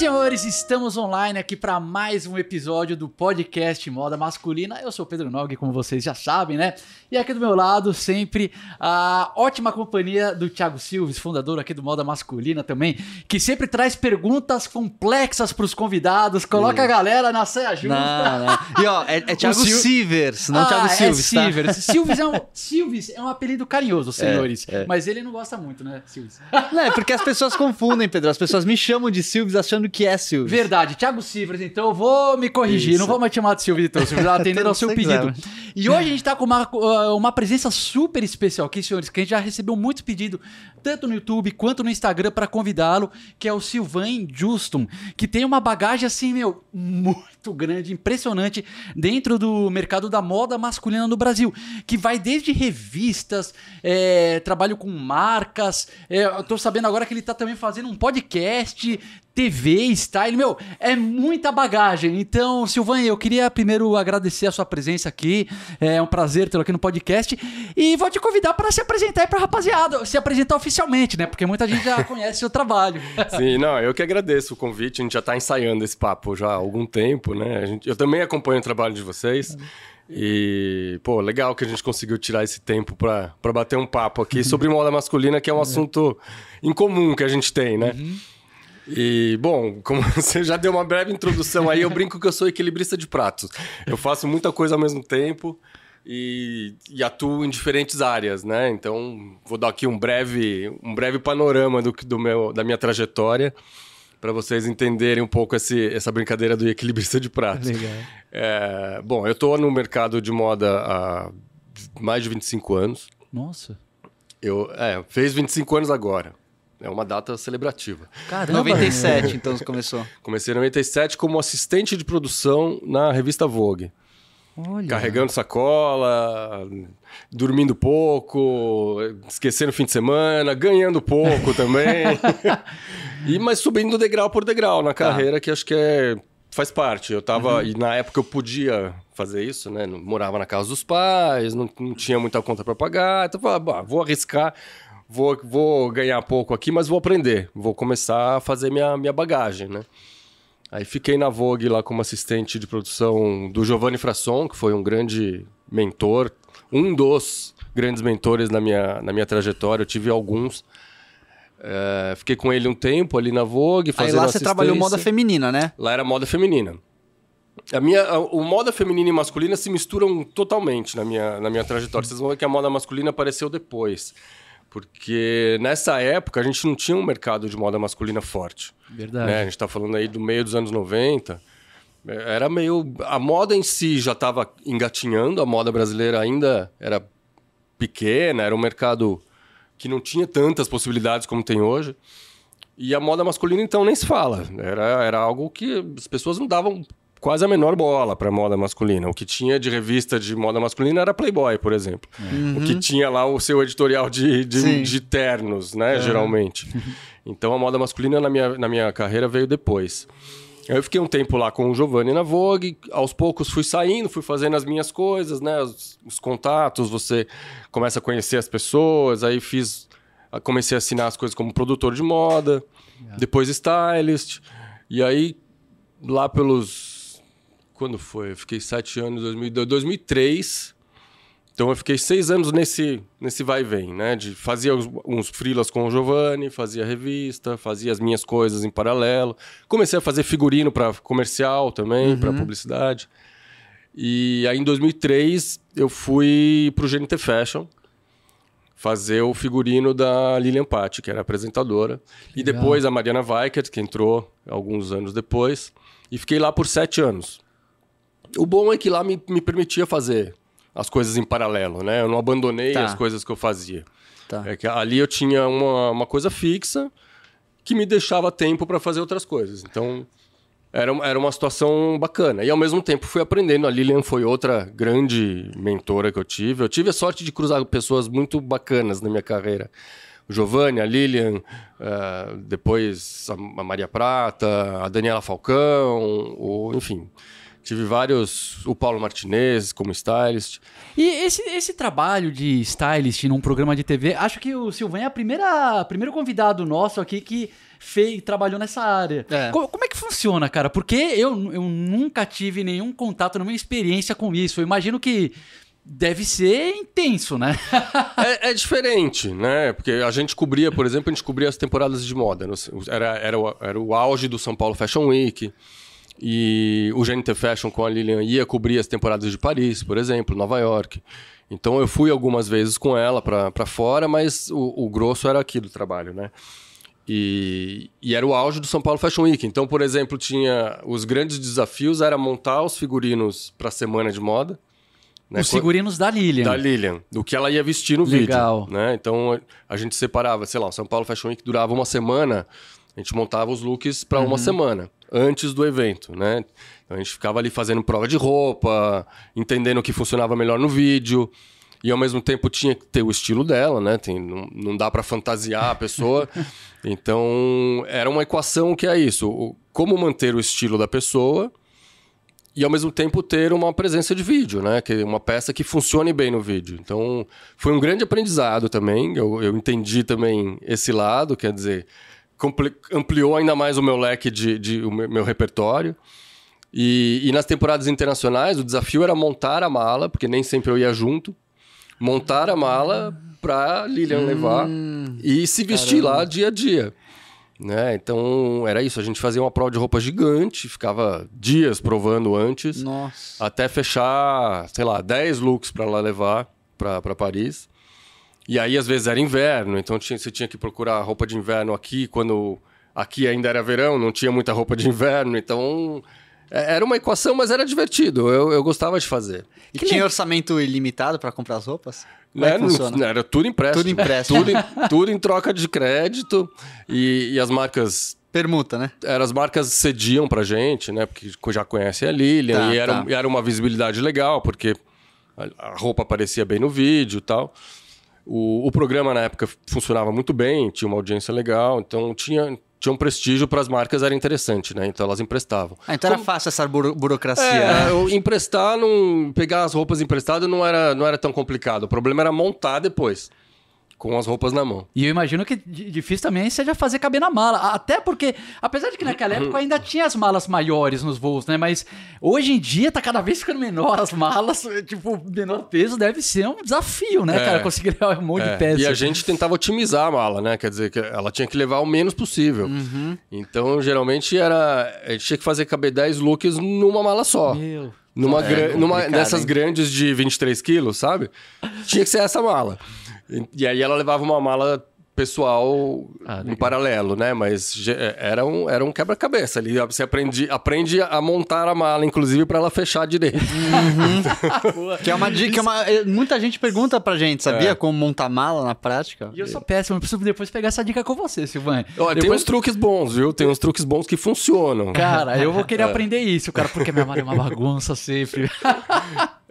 senhores, estamos online aqui para mais um episódio do podcast Moda Masculina. Eu sou o Pedro Nog, como vocês já sabem, né? E aqui do meu lado, sempre a ótima companhia do Thiago Silves, fundador aqui do Moda Masculina também, que sempre traz perguntas complexas para os convidados, coloca a galera na saia justa. Não, não. E ó, é, é Thiago Sil- Silvers, não ah, Thiago Silves, é tá? Silvers. Silves é, um, Silves é um apelido carinhoso, senhores. é. Mas ele não gosta muito, né, Silves? Não, é porque as pessoas confundem, Pedro. As pessoas me chamam de Silves achando que é Silves. Verdade, Thiago Silvers, então eu vou me corrigir, Isso. não vou mais chamar de Silvio então, Silvio, atendendo ao seu pedido. E hoje a gente tá com uma, uh, uma presença super especial aqui, senhores, que a gente já recebeu muito pedido, tanto no YouTube quanto no Instagram, para convidá-lo, que é o Sylvain Justum, que tem uma bagagem assim, meu, muito grande, impressionante, dentro do mercado da moda masculina no Brasil, que vai desde revistas, é, trabalho com marcas, é, eu tô sabendo agora que ele tá também fazendo um podcast, TV, style, meu, é muita bagagem. Então, Silvan, eu queria primeiro agradecer a sua presença aqui. É um prazer tê-lo aqui no podcast. E vou te convidar para se apresentar aí pra rapaziada, se apresentar oficialmente, né? Porque muita gente já conhece o seu trabalho. Sim, não, eu que agradeço o convite. A gente já está ensaiando esse papo já há algum tempo, né? A gente- eu também acompanho o trabalho de vocês. E, pô, legal que a gente conseguiu tirar esse tempo para bater um papo aqui sobre moda masculina, que é um assunto incomum que a gente tem, né? E, bom, como você já deu uma breve introdução aí, eu brinco que eu sou equilibrista de pratos. Eu faço muita coisa ao mesmo tempo e, e atuo em diferentes áreas, né? Então, vou dar aqui um breve, um breve panorama do, do meu, da minha trajetória para vocês entenderem um pouco esse, essa brincadeira do equilibrista de pratos. Legal. É, bom, eu estou no mercado de moda há mais de 25 anos. Nossa. Eu, é, fez 25 anos agora. É uma data celebrativa. Caramba. 97, então você começou. Comecei em 97 como assistente de produção na revista Vogue. Olha. Carregando sacola, dormindo pouco, esquecendo o fim de semana, ganhando pouco também. e mas subindo degrau por degrau na carreira, que acho que é faz parte. Eu tava e na época eu podia fazer isso, né? Morava na casa dos pais, não, não tinha muita conta para pagar, então eu falava, "Bah, vou arriscar, vou, vou ganhar pouco aqui, mas vou aprender, vou começar a fazer minha, minha bagagem, né? Aí fiquei na Vogue lá como assistente de produção do Giovanni Frasson, que foi um grande mentor, um dos grandes mentores na minha, na minha trajetória. Eu tive alguns. É, fiquei com ele um tempo ali na Vogue, Aí fazendo lá você trabalhou moda feminina, né? Lá era moda feminina. A minha, a- o moda feminina e masculina se misturam totalmente na minha, na minha trajetória. Vocês vão ver que a moda masculina apareceu depois. Porque nessa época a gente não tinha um mercado de moda masculina forte. Verdade. né? A gente está falando aí do meio dos anos 90. É, Era meio. A moda em si já estava engatinhando, a moda brasileira ainda era pequena, era um mercado que não tinha tantas possibilidades como tem hoje. E a moda masculina, então, nem se fala. Era, era algo que as pessoas não davam quase a menor bola para moda masculina. O que tinha de revista de moda masculina era Playboy, por exemplo. O que tinha lá o seu editorial de, de, de ternos, né, geralmente. Então a moda masculina na minha, na minha carreira veio depois. Eu fiquei um tempo lá com o Giovanni na Vogue, aos poucos fui saindo, fui fazendo as minhas coisas, né? Os, os contatos, você começa a conhecer as pessoas, aí fiz. Comecei a assinar as coisas como produtor de moda, depois stylist. E aí, lá pelos. Quando foi? Eu fiquei sete anos, 2002, 2003. Então eu fiquei seis anos nesse, nesse vai e vem, né? De, fazia uns, uns freelas com o Giovanni, fazia revista, fazia as minhas coisas em paralelo. Comecei a fazer figurino para comercial também, para publicidade. E aí em 2003 eu fui pro GNT Fashion fazer o figurino da Lilian Patti, que era apresentadora. E Legal. depois a Mariana Weikert, que entrou alguns anos depois. E fiquei lá por sete anos. O bom é que lá me, me permitia fazer as coisas em paralelo, né? Eu não abandonei Tá. as coisas que eu fazia. Tá. É que ali eu tinha uma, uma coisa fixa que me deixava tempo para fazer outras coisas. Então, era, uma- era uma situação bacana. E ao mesmo tempo fui aprendendo. A Lilian foi outra grande mentora que eu tive. Eu tive a sorte de cruzar pessoas muito bacanas na minha carreira. O Giovanni, a Lilian, eh, depois a a Maria Prata, a Daniela Falcão, o, enfim. Tive vários. O Paulo Martinez como stylist. E esse, esse trabalho de stylist num programa de TV, acho que o Silvan é a primeira primeiro convidado nosso aqui que fez, trabalhou nessa área. É. Co- como é que funciona, cara? Porque eu, eu nunca tive nenhum contato, nenhuma experiência com isso. Eu imagino que deve ser intenso, né? É, é diferente, né? Porque a gente cobria, por exemplo, a gente cobria as temporadas de moda. Era, era, o, era o auge do São Paulo Fashion Week. E o GNT Fashion com a Lilian ia cobrir as temporadas de Paris, por exemplo, Nova York. Então eu fui algumas vezes com ela pra pra fora, mas o, o grosso era aqui do trabalho, né? E, e era o auge do São Paulo Fashion Week. Então, por exemplo, tinha os grandes desafios era montar os figurinos para a semana de moda. né? Os figurinos da Lilian. da Lilian, do que ela ia vestir no Legal. vídeo. Né? Então a gente separava, sei lá, o São Paulo Fashion Week durava uma semana, a gente montava os looks para Uhum. uma semana, antes do evento, né? Então a gente ficava ali fazendo prova de roupa, entendendo o que funcionava melhor no vídeo. E ao mesmo tempo tinha que ter o estilo dela, né? Tem, não, não dá para fantasiar a pessoa. então era uma equação que é isso: como manter o estilo da pessoa e ao mesmo tempo ter uma presença de vídeo, né? Que uma peça que funcione bem no vídeo. Então, foi um grande aprendizado também. Eu, eu entendi também esse lado, quer dizer, ampliou ainda mais o meu leque de, de o meu, repertório. E, e nas temporadas internacionais, o desafio era montar a mala, porque nem sempre eu ia junto. Montar a mala para Lilian levar e se vestir lá dia a dia. Né? Então era isso, a gente fazia uma prova de roupa gigante, ficava dias provando antes, Nossa. até fechar, sei lá, 10 looks para lá levar para Paris. E aí às vezes era inverno, então tinha, você tinha que procurar roupa de inverno aqui, quando aqui ainda era verão, não tinha muita roupa de inverno, então é- era uma equação, mas era divertido, eu, eu gostava de fazer. E tinha orçamento ilimitado pra comprar as roupas? Como Né? é que funciona? Não- Era tudo empréstimo. Tudo empréstimo. tudo, em, tudo em troca de crédito. E, e as marcas. Permuta, né? Eram as marcas cediam pra gente, né? Porque já conhecem a Lilian. Tá, e era, tá. e era uma visibilidade legal, porque a, a roupa aparecia bem no vídeo e tal. O, o programa na época funcionava muito bem, tinha uma audiência legal, então tinha, tinha um prestígio para as marcas, era interessante, né? Então elas emprestavam. Ah, então era fácil essa buro- burocracia, É, né? emprestar, não, pegar as roupas emprestadas não era, não era tão complicado. O problema era montar depois, com as roupas na mão. E eu imagino que di- difícil também seja fazer caber na mala. Até porque, apesar de que naquela época ainda tinha as malas maiores nos voos, né? Mas hoje em dia tá cada vez ficando menor as malas. Tipo, menor peso deve ser um desafio, né, É. cara? Conseguir levar um monte É, de peça. E a gente tentava otimizar a mala, né? Quer dizer, que ela tinha que levar o menos possível. Uhum. Então, geralmente, era. A gente tinha que fazer caber 10 looks numa mala só. Meu. Numa, É, gra- numa dessas hein? grandes de 23 quilos, sabe? Tinha que ser essa mala. E, e aí ela levava uma mala pessoal Ah, em legal. paralelo, né? Mas ge- era um, era um quebra-cabeça ali. Você aprende, aprende a montar a mala, inclusive, para ela fechar direito. Que é uma dica, que é uma- é, muita gente pergunta pra gente, sabia? É. Como montar mala na prática. E eu sou péssimo, eu preciso depois pegar essa dica com você, Silvane. Olha, Tem Depois- uns truques bons, viu? Tem uns truques bons que funcionam. Cara, eu vou querer aprender isso, cara, porque minha mala é uma bagunça sempre.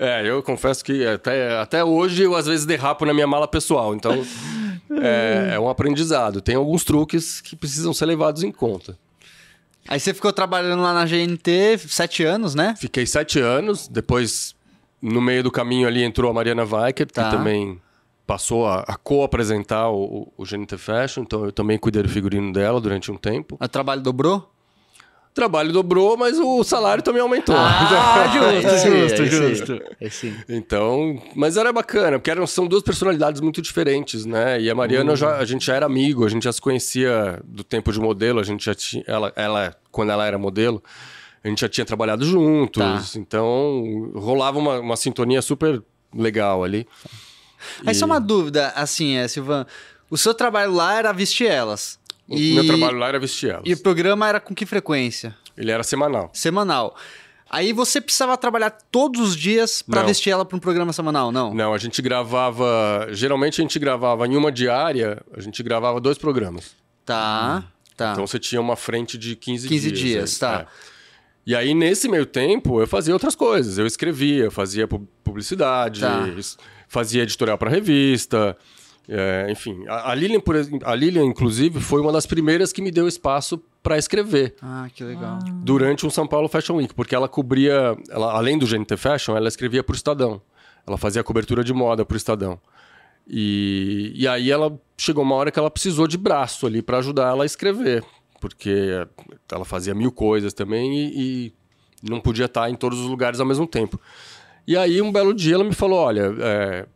É, eu confesso que até, até hoje eu às vezes derrapo na minha mala pessoal, então é, é um aprendizado. Tem alguns truques que precisam ser levados em conta. Aí você ficou trabalhando lá na GNT sete anos, né? Fiquei sete anos, depois no meio do caminho ali entrou a Mariana Weicker, Tá. que também passou a, a co-apresentar o, o, o GNT Fashion, então eu também cuidei do figurino dela durante um tempo. O trabalho dobrou? O trabalho dobrou, mas o salário também aumentou. Ah, justo, Esse aí, justo, aí. justo. Esse aí. Então, mas era bacana, porque eram, são duas personalidades muito diferentes, né? E a Mariana, eu já, a gente já era amigo, a gente já se conhecia do tempo de modelo, a gente já tinha. Ela, ela quando ela era modelo, a gente já tinha trabalhado juntos, Tá. então rolava uma, uma sintonia super legal ali. Aí E só uma dúvida, assim, é, Silvan. O seu trabalho lá era vestir elas. O E, meu trabalho lá era vestir elas. e o programa era com que frequência? Ele era semanal. Semanal. Aí você precisava trabalhar todos os dias pra Não. vestir ela pra um programa semanal, não? Não, a gente gravava. Geralmente a gente gravava em uma diária, a gente gravava dois programas. Tá, tá. Então você tinha uma frente de 15, 15 dias. dias, aí. tá. É. E aí, nesse meio tempo, eu fazia outras coisas. Eu escrevia, fazia pu- publicidade, Tá. fazia editorial para revista. É, enfim, a, a Lilian, por, a Lilian, inclusive, foi uma das primeiras que me deu espaço para escrever Ah, que legal. durante um São Paulo Fashion Week, porque ela cobria, ela, além do GNT Fashion, ela escrevia para o Estadão. Ela fazia cobertura de moda para o Estadão. E, e aí ela chegou uma hora que ela precisou de braço ali para ajudar ela a escrever, porque ela fazia mil coisas também e, e não podia estar em todos os lugares ao mesmo tempo. E aí um belo dia ela me falou, olha, é,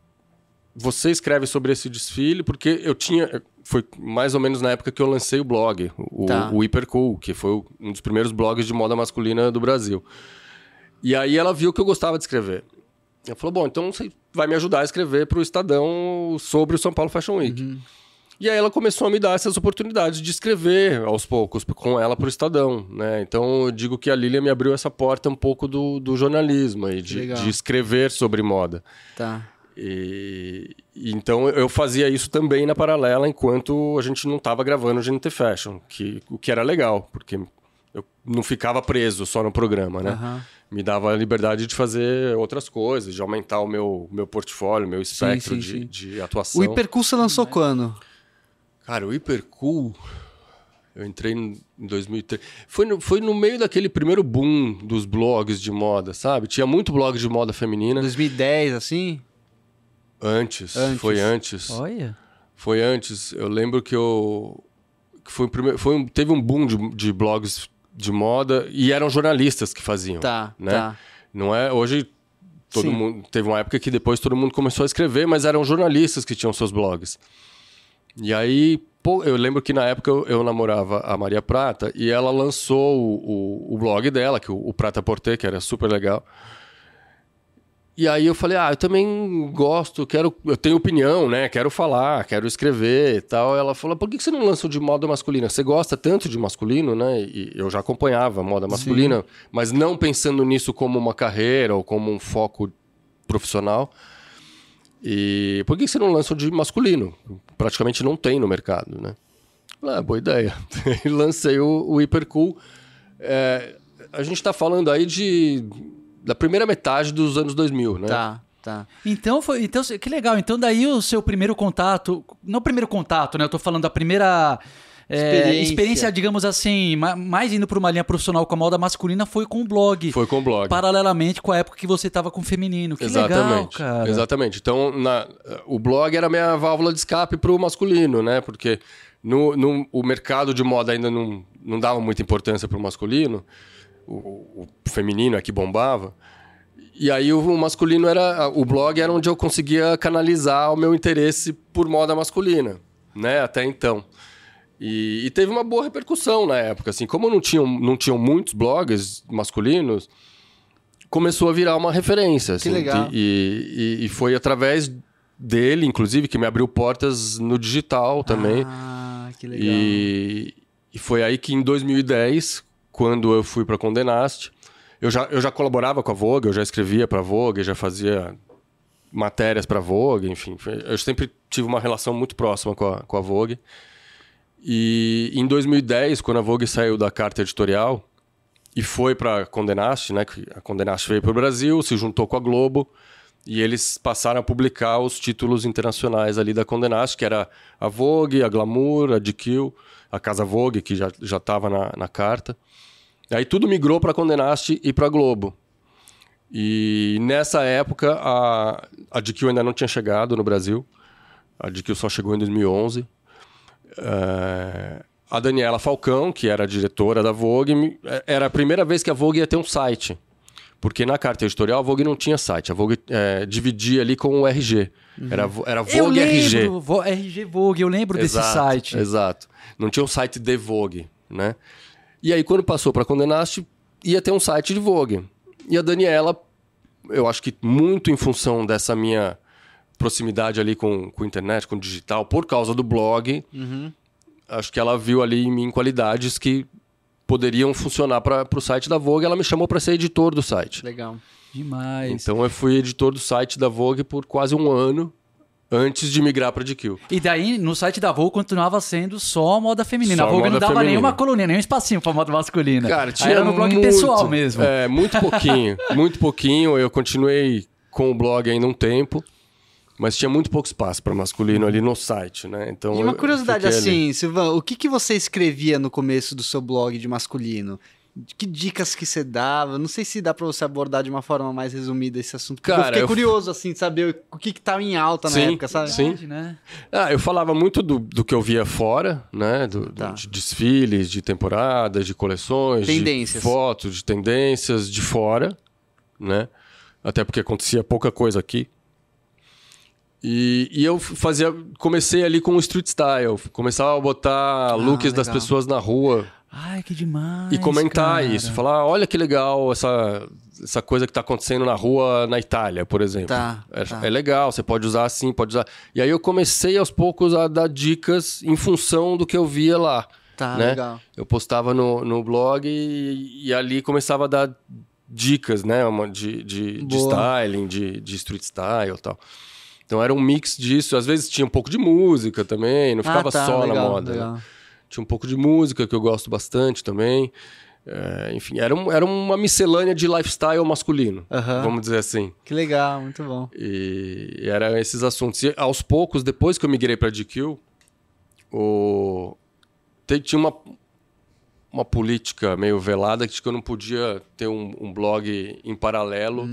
você escreve sobre esse desfile porque eu tinha foi mais ou menos na época que eu lancei o blog, o, Tá. o Hipercool, que foi um dos primeiros blogs de moda masculina do Brasil. E aí ela viu que eu gostava de escrever. Ela falou: bom, então você vai me ajudar a escrever para o Estadão sobre o São Paulo Fashion Week. E aí ela começou a me dar essas oportunidades de escrever aos poucos com ela para o Estadão, né? Então eu digo que a Lilia me abriu essa porta um pouco do, do jornalismo e de, de escrever sobre moda. Tá. E, então eu fazia isso também na paralela enquanto a gente não estava gravando o GNT Fashion, que, o que era legal, porque eu não ficava preso só no programa, né? Aham. Me dava a liberdade de fazer outras coisas, de aumentar o meu, meu portfólio, meu espectro sim, de, sim. de atuação. O Hipercool você lançou quando? Cara, o Hipercool, eu entrei em 2003. Foi no, foi no meio daquele primeiro boom dos blogs de moda, sabe? Tinha muito blog de moda feminina. 2010, assim? Antes, Antes. foi antes. Olha. Foi antes. Eu lembro que eu. Que foi primeiro, foi um- teve um boom de, de blogs de moda e eram jornalistas que faziam. Tá, né? tá. Não é. Hoje. Todo Sim. mundo, teve uma época que depois todo mundo começou a escrever, mas eram jornalistas que tinham seus blogs. E aí, pô, eu lembro que na época eu, eu namorava a Maria Prata e ela lançou o, o, o blog dela, que o, o Prata Porter, que era super legal. E aí eu falei, ah, eu também gosto, quero, eu tenho opinião, né? Quero falar, quero escrever e tal. Ela falou, por que você não lança o de moda masculina? Você gosta tanto de masculino, né? E eu já acompanhava moda masculina, mas não pensando nisso como uma carreira ou como um foco profissional. E por que você não lança o de masculino? Praticamente não tem no mercado, né? Ah, boa ideia. Lancei o, o Hipercool. É, a gente está falando aí de da primeira metade dos anos 2000, né? Tá, tá. Então foi. Então, que legal. Então, daí o seu primeiro contato. Não o primeiro contato, né? Eu tô falando da primeira. é, Experiência. experiência, digamos assim, ma- mais indo para uma linha profissional com a moda masculina foi com o blog. Foi com o blog. Paralelamente com a época que você tava com o feminino. Que legal, Exatamente. cara. Exatamente. Então, na- o blog era a minha válvula de escape para o masculino, né? Porque no, no- o mercado de moda ainda não, não dava muita importância para o masculino. O, o feminino é que bombava. E aí o masculino era. O blog era onde eu conseguia canalizar o meu interesse por moda masculina, né? Até então. E, e teve uma boa repercussão na época. Assim, como não tinham, não tinham muitos blogs masculinos, começou a virar uma referência. assim, legal. E, e- e foi através dele, inclusive, que me abriu portas no digital também. Ah, que legal. E, e foi aí que em 2010, quando eu fui para Condenaste, eu já, eu já colaborava com a Vogue, eu já escrevia para a Vogue, já fazia matérias para a Vogue, enfim. Eu sempre tive uma relação muito próxima com a, com a Vogue. E em 2010, quando a Vogue saiu da carta editorial e foi para né? que A Condenaste veio para o Brasil, se juntou com a Globo e eles passaram a publicar os títulos internacionais ali da Condenaste, que era a Vogue, a Glamour, a GQ, a Casa Vogue, que já já estava na, na carta. Aí tudo migrou para Condenaste e para Globo. E nessa época a, a GQ ainda não tinha chegado no Brasil. A GQ só chegou em 2011. É, a Daniela Falcão, que era a diretora da Vogue, é- era a primeira vez que a Vogue ia ter um site. Porque na carta editorial a Vogue não tinha site. A Vogue é, dividia ali com o RG. Era, vo- era Eu Vogue RG. lembro, Vo- RG Vogue, eu lembro desse site. Exato. Não tinha um site de Vogue, né? E aí, quando passou para Condenaste, ia ter um site de Vogue. E a Daniela, eu acho que muito em função dessa minha proximidade ali com, com a internet, com o digital, por causa do blog, acho que ela viu ali em mim qualidades que poderiam funcionar para o site da Vogue. Ela me chamou para ser editor do site. Legal. Demais. Então, eu fui editor do site da Vogue por quase um ano antes de migrar para GQ. E daí, no site da Vogue, continuava sendo só moda feminina. Só a Vogue não moda dava feminina. nenhuma coluninha, nenhum espacinho pra moda masculina. Cara, Aí tinha era no blog muito, pessoal mesmo. É, muito pouquinho. muito pouquinho. Eu continuei com o blog ainda um tempo. Mas tinha muito pouco espaço para masculino ali no site, né? Então E uma curiosidade fiquei ali. assim, Silvan, o que, que você escrevia no começo do seu blog de masculino? Que dicas que você dava? Não sei se dá pra você abordar de uma forma mais resumida esse assunto. Porque eu Cara, fiquei eu- curioso, assim, de saber o que que tava em alta na Sim, época, sabe? sim. Né? Ah, eu falava muito do, do que eu via fora, né? Do, do- Tá. de desfiles, de temporadas, de coleções, Tendências. de fotos, de tendências de fora, né? Até porque acontecia pouca coisa aqui. E, e eu fazia, comecei ali com o street style, começava a botar looks das legal. pessoas na rua Ai, que demais. e comentar cara. isso, falar, olha que legal essa essa coisa que está acontecendo na rua na Itália, por exemplo. Tá, é, tá. é legal, você pode usar assim, pode usar. E aí eu comecei aos poucos a dar dicas em função do que eu via lá. Tá, né? legal. Eu postava no, no blog e, e ali começava a dar dicas, né? Uma de, de, de styling, de, de street style e tal. Então era um mix disso. Às vezes tinha um pouco de música também, não ficava ah, tá, só legal, na moda. né? Tinha um pouco de música que eu gosto bastante também. É, enfim, era, um- era uma miscelânea de lifestyle masculino, Aham. vamos dizer assim. Que legal, muito bom. E, e era esses assuntos. E aos poucos, depois que eu migrei para GQ, o... tinha uma, uma política meio velada de que eu não podia ter um, um blog em paralelo.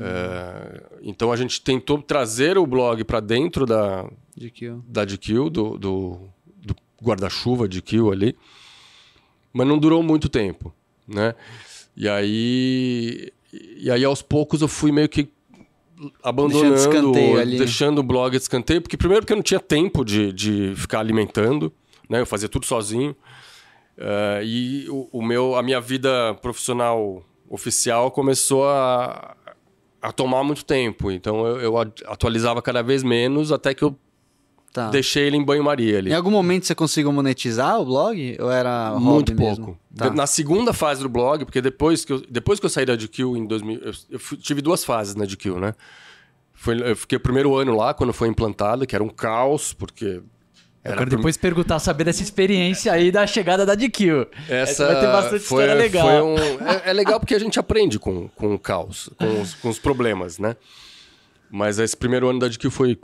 É, então a gente tentou trazer o blog para dentro da, que da GQ, do, do, guarda-chuva GQ ali, mas não durou muito tempo, né? E aí, e aí aos poucos eu fui meio que abandonando, Deixando de ali. deixando o blog de escanteio, porque primeiro porque eu não tinha tempo de, de ficar alimentando, né? Eu fazia tudo sozinho. Eh, e o, o meu, a minha vida profissional oficial começou a, a tomar muito tempo. Então eu, eu atualizava cada vez menos até que eu Tá. deixei ele em banho-maria ali. Em algum momento você conseguiu monetizar o blog? Ou era hobby Muito mesmo? pouco. Tá. De- Na segunda fase do blog, porque depois que eu, depois que eu saí da GQ em 2000, eu, eu fui- tive duas fases na GQ, né? Foi, eu fiquei o primeiro ano lá, quando foi implantado, que era um caos, porque... Eu quero depois perguntar, saber dessa experiência aí da chegada da DQ. Essa vai ter bastante foi, história legal. foi um- é, é legal porque a gente aprende com, com o caos, com os, com os problemas, né? Mas esse primeiro ano da GQ foi,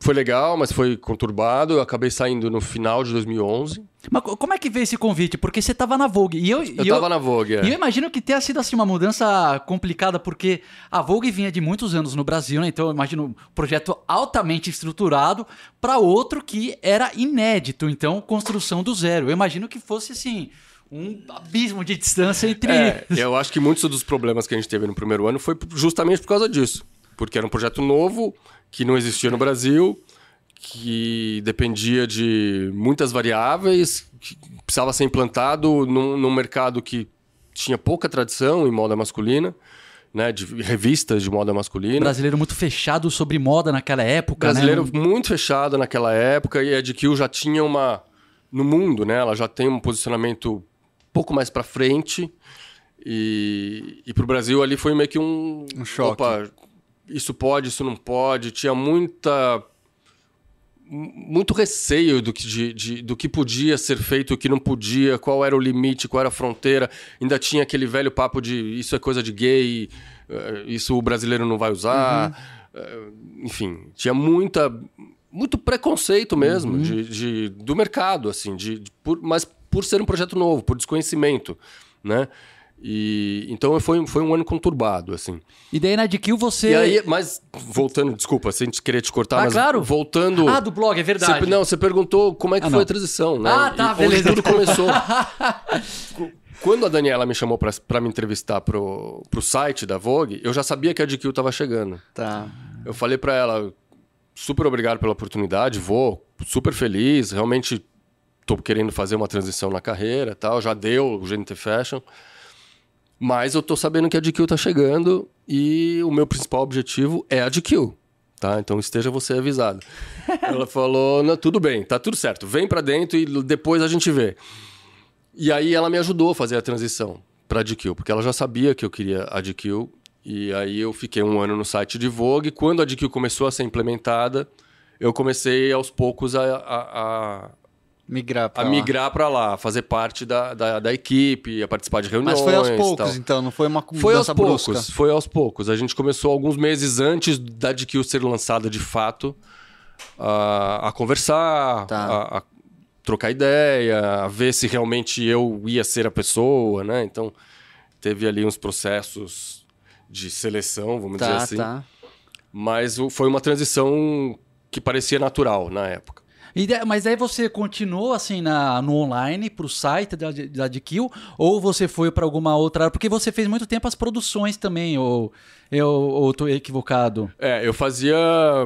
foi legal, mas foi conturbado. Eu acabei saindo no final de 2011. Mas co- como é que veio esse convite? Porque você tava na Vogue. E eu, Eu e tava na Vogue, é. E eu imagino que tenha sido assim uma mudança complicada, porque a Vogue vinha de muitos anos no Brasil, né? Então eu imagino um projeto altamente estruturado para outro que era inédito, então construção do zero. Eu imagino que fosse assim um abismo de distância entre É, eu acho que muitos dos problemas que a gente teve no primeiro ano foi justamente por causa disso. Porque era um projeto novo, que não existia no Brasil, que dependia de muitas variáveis, que precisava ser implantado num, num mercado que tinha pouca tradição em moda masculina, né, de revistas de moda masculina. brasileiro muito fechado sobre moda naquela época, brasileiro né? muito fechado naquela época e a GQ já tinha uma no mundo, né? Ela já tem um posicionamento um pouco mais para frente e, e para o Brasil ali foi meio que um, Um choque. Opa, isso pode, isso não pode. Tinha muita muito receio do que, de, de- do que podia ser feito, o que não podia, qual era o limite, qual era a fronteira. Ainda tinha aquele velho papo de isso é coisa de gay, eh, isso o brasileiro não vai usar. Eh, enfim, tinha muita, muito preconceito mesmo de, de- do mercado, assim, de, de- por, mas por ser um projeto novo, por desconhecimento, né? E, então foi, foi um ano conturbado, assim. E daí na DQ você. E aí, mas voltando, desculpa, sem te querer te cortar, Ah, mas claro. voltando. Ah, do blog, é verdade. Você, não, você perguntou como é que Ah, foi não. a transição, né? Ah, tá, E onde beleza. tudo começou. Quando a Daniela me chamou pra- pra me entrevistar pro, pro site da Vogue, eu já sabia que a GQ tava chegando. Tá. Eu falei pra ela, super obrigado pela oportunidade, vou, super feliz, realmente tô querendo fazer uma transição na carreira, tal, já deu o GNT Fashion. Mas eu tô sabendo que a GQ tá chegando e o meu principal objetivo é a GQ. Tá? Então esteja você avisado. Ela falou: não, tudo bem, tá tudo certo. Vem pra dentro e depois a gente vê. E aí ela me ajudou a fazer a transição pra GQ, porque ela já sabia que eu queria a GQ. E aí eu fiquei um ano no site de Vogue. Quando a GQ começou a ser implementada, eu comecei aos poucos a, a, a- Migrar pra a lá. migrar para lá, fazer parte da, da, da equipe, a participar de reuniões. Mas foi aos poucos, então, não foi uma Foi aos mudança brusca. poucos, foi aos poucos. A gente começou alguns meses antes da DQ ser lançada de fato a, a conversar, Tá. a, a trocar ideia, a ver se realmente eu ia ser a pessoa, né? Então teve ali uns processos de seleção, vamos dizer Tá, assim. tá. Mas foi uma transição que parecia natural na época. E mas aí você continuou assim na, no online pro site da, da DQ ou você foi para alguma outra área? Porque você fez muito tempo as produções também, ou eu ou tô equivocado? É, eu fazia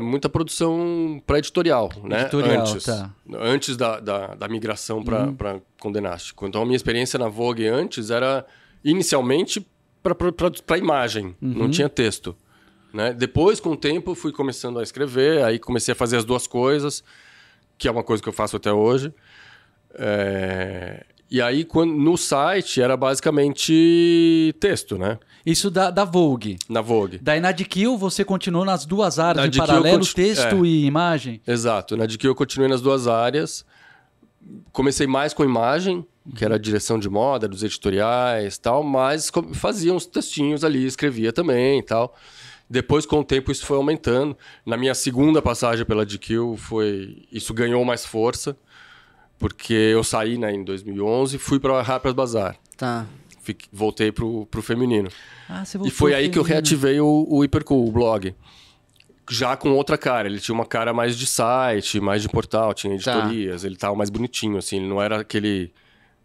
muita produção para editorial, né? Editorial, antes, tá. antes da, da, da migração para uhum. Condenástico. Então a minha experiência na Vogue antes era inicialmente para imagem, não tinha texto. Né? Depois, com o tempo, fui começando a escrever, aí comecei a fazer as duas coisas, que é uma coisa que eu faço até hoje. É, E aí, quando, no site, era basicamente texto, né? Isso da, da Vogue. Na Vogue. Daí na DQ você continuou nas duas áreas Na em DQ eu paralelo, conti- texto é. e imagem? Exato. Na DQ eu continuei nas duas áreas. Comecei mais com imagem, que era a direção de moda, dos editoriais e tal, mas fazia uns textinhos ali, escrevia também e tal. Depois, com o tempo, isso foi aumentando. Na minha segunda passagem pela DQ, foi... isso ganhou mais força, porque eu saí né, em 2011 e fui para Harper's Bazaar. Tá. Fiquei- voltei pro, pro feminino. Ah, você E voltou foi aí que eu feminino. reativei o, o Hipercool, o blog. Já com outra cara. Ele tinha uma cara mais de site, mais de portal, tinha Tá. editorias. Ele tava mais bonitinho, assim. Ele não era aquele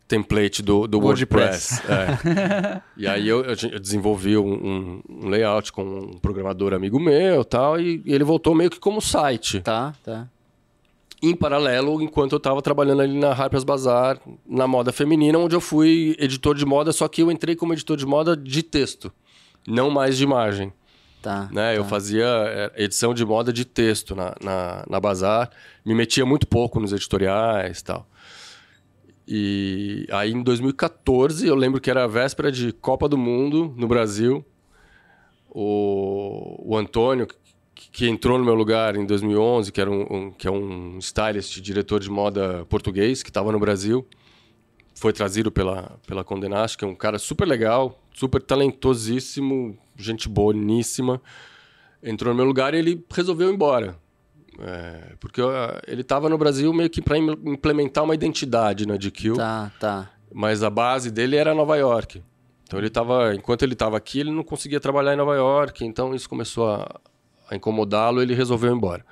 template do, do WordPress. WordPress. É. e aí eu, eu de- eu desenvolvi um, um- layout com um programador amigo meu tal, e, ele voltou meio que como site. Tá, tá. Em paralelo, enquanto eu estava trabalhando ali na Harper's Bazaar, na moda feminina, onde eu fui editor de moda, só que eu entrei como editor de moda de texto, não mais de imagem. Tá. Né? Eu tá. fazia é, edição de moda de texto na, na, na Bazar, me metia muito pouco nos editoriais e tal. E aí em 2014, eu lembro que era a véspera de Copa do Mundo no Brasil. O, o Antônio, que, que entrou no meu lugar em 2011, que, era um, um- que é um stylist, diretor de moda português, que estava no Brasil, foi trazido pela, pela é um cara super legal, super talentosíssimo, gente boníssima. Entrou no meu lugar e ele resolveu ir embora. É, porque ele estava no Brasil meio que para implementar uma identidade na GQ, Tá, tá. mas a base dele era Nova York. Então ele tava, enquanto ele estava aqui, ele não conseguia trabalhar em Nova York, então isso começou a, a incomodá-lo, ele resolveu ir embora.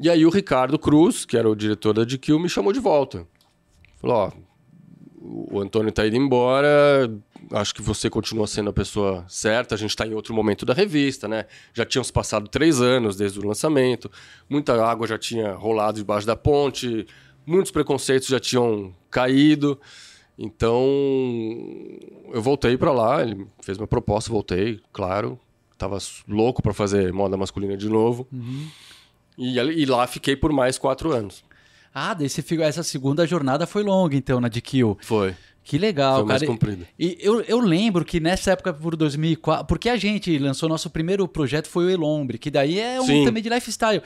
E aí o Ricardo Cruz, que era o diretor da GQ, me chamou de volta. Falou, ó, o Antônio tá indo embora, acho que você continua sendo a pessoa certa, a gente está em outro momento da revista, né? Já tinham se passado três anos desde o lançamento, muita água já tinha rolado debaixo da ponte, muitos preconceitos já tinham caído, então eu voltei para lá, ele fez minha proposta, voltei, claro, tava louco para fazer moda masculina de novo, e, ali- e lá fiquei por mais quatro anos. Ah, daí você fica- essa segunda jornada foi longa, então, na DQ. Foi, Que legal, foi mais cara. comprido. E eu, eu lembro que nessa época, por 2004, porque a gente lançou nosso primeiro projeto foi o Elombre, que daí é um Sim. também de lifestyle.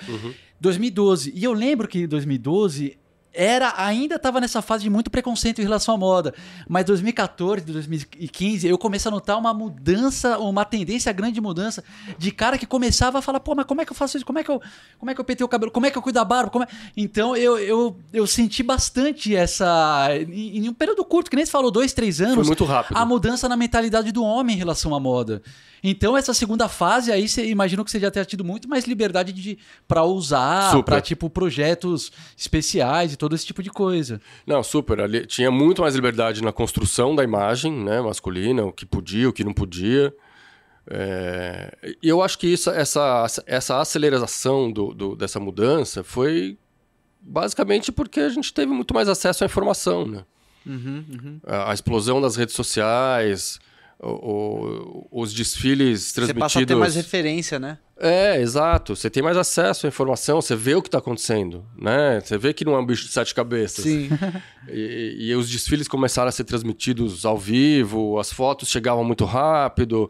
2012. E eu lembro que em 2012 era ainda estava nessa fase de muito preconceito em relação à moda, mas 2014, 2015 eu comecei a notar uma mudança, uma tendência grande de mudança de cara que começava a falar, pô, mas como é que eu faço isso? Como é que eu, como é que eu pentei o cabelo? Como é que eu cuido da barba? É-" Então eu, eu, eu senti bastante essa em, em um período curto, que nem você falou, dois, três anos, Foi muito rápido. a mudança na mentalidade do homem em relação à moda. Então, essa segunda fase aí, você imagino que você já tenha tido muito mais liberdade de para usar, para tipo projetos especiais e todo esse tipo de coisa. Não, super. Ali tinha muito mais liberdade na construção da imagem né, masculina, o que podia, o que não podia. É, E eu acho que isso, essa, essa aceleração do, do- dessa mudança foi basicamente porque a gente teve muito mais acesso à informação. Né? A, a explosão das redes sociais, o- o- os desfiles Você transmitidos... passa a ter mais referência, né? É, exato. Você tem mais acesso à informação, você vê o que está acontecendo, né? Você vê que não é um bicho de sete cabeças. Sim. E, e os desfiles começaram a ser transmitidos ao vivo, as fotos chegavam muito rápido,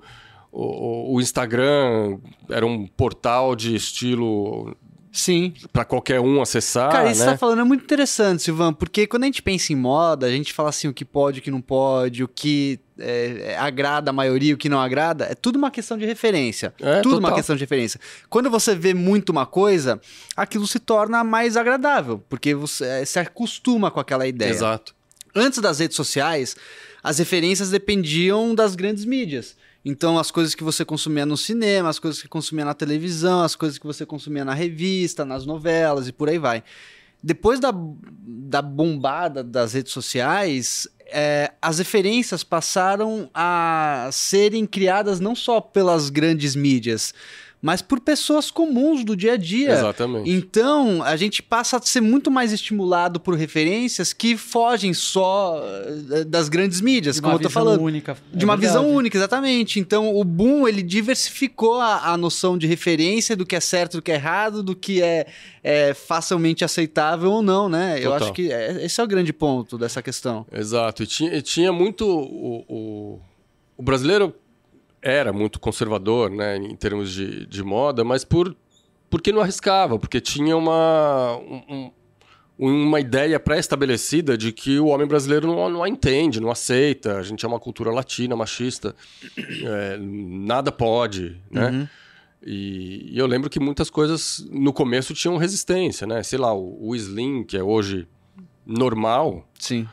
o- o Instagram era um portal de estilo Sim. Pra qualquer um acessar, Cara, isso que né? você tá falando é muito interessante, Silvan, porque quando a gente pensa em moda, a gente fala assim o que pode, o que não pode, o que é, é, agrada a maioria, o que não agrada, é tudo uma questão de referência. É, tudo uma total. questão de referência. Quando você vê muito uma coisa, aquilo se torna mais agradável, porque você é, se acostuma com aquela ideia. Exato. Antes das redes sociais, as referências dependiam das grandes mídias. Então, as coisas que você consumia no cinema, as coisas que consumia na televisão, as coisas que você consumia na revista, nas novelas e por aí vai. Depois da, da bombada das redes sociais, é, as referências passaram a serem criadas não só pelas grandes mídias, mas por pessoas comuns do dia a dia. Exatamente. Então, a gente passa a ser muito mais estimulado por referências que fogem só eh, das grandes mídias, De como uma eu tô visão falando. única. De É uma verdade. visão única, exatamente. Então, o boom, ele diversificou a, a noção de referência do que é certo, do que é errado, do que é, é facilmente aceitável ou não, né? Eu Total. acho que é- esse é o grande ponto dessa questão. Exato. E tinha, e tinha muito. O, o, o brasileiro era muito conservador, né, em termos de, de moda, mas por porque não arriscava, porque tinha uma, um- um- uma ideia pré-estabelecida de que o homem brasileiro não, não a entende, não aceita. A gente é uma cultura latina, machista, é, nada pode, né? Uhum. E, e eu lembro que muitas coisas no começo tinham resistência, né? Sei lá, o, o slim, que é hoje normal, Sim.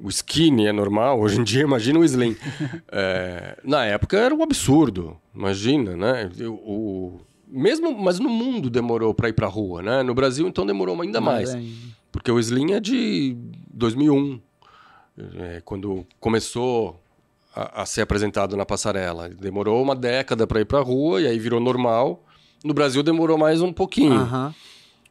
O skinny é normal, hoje em dia imagina o slim. É, na época era um absurdo, imagina, né? O, mesmo, mas no mundo demorou para ir para rua, né? No Brasil então demorou ainda mais, porque o slim é de 2001, é, quando começou a, a ser apresentado na passarela. Demorou uma década para ir para rua e aí virou normal. No Brasil demorou mais um pouquinho. Aham.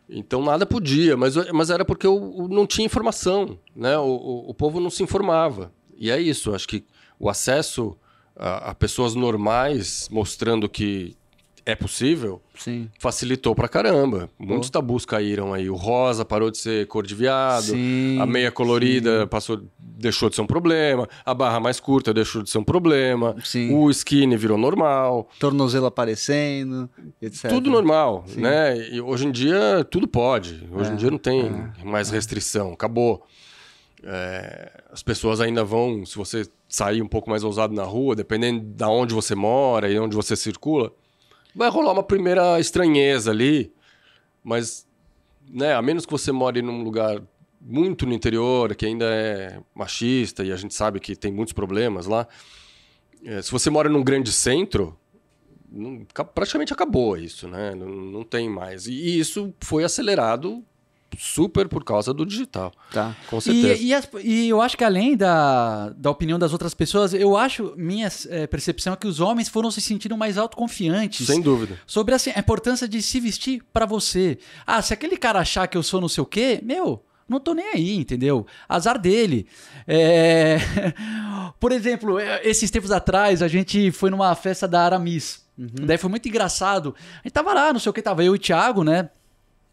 Então nada podia, mas, mas era porque o, o- não tinha informação, né? O, o, o povo não se informava. E é isso, acho que o acesso a, a pessoas normais mostrando que é possível Sim. facilitou pra caramba. Muitos tabus caíram aí. O rosa parou de ser cor de viado, Sim, a meia colorida passou, deixou de ser um problema, a barra mais curta deixou de ser um problema, Sim. o skinny virou normal. Tornozelo aparecendo, etc. Tudo normal, Sim. né? E hoje em dia tudo pode. Hoje É, em dia não tem mais restrição, acabou. É, as pessoas ainda vão, se você sair um pouco mais ousado na rua, dependendo da onde você mora e onde você circula, vai rolar uma primeira estranheza ali, mas, né, a menos que você more num lugar muito no interior, que ainda é machista e a gente sabe que tem muitos problemas lá, é, se você mora num grande centro, não- ca- praticamente acabou isso, né? Não, não tem mais. E isso foi acelerado super por causa do digital, Tá. com certeza. E, e, as- e eu acho que além da, da opinião das outras pessoas, eu acho, minha eh, percepção é que os homens foram se sentindo mais autoconfiantes. Sem dúvida. Sobre assim, a importância de se vestir pra você. Ah, se aquele cara achar que eu sou não sei o quê, meu, não tô nem aí, entendeu? Azar dele. É, Por exemplo, eh, esses tempos atrás, a gente foi numa festa da Aramis. Daí foi muito engraçado. A gente tava lá, não sei o que, tava eu e o Thiago, né?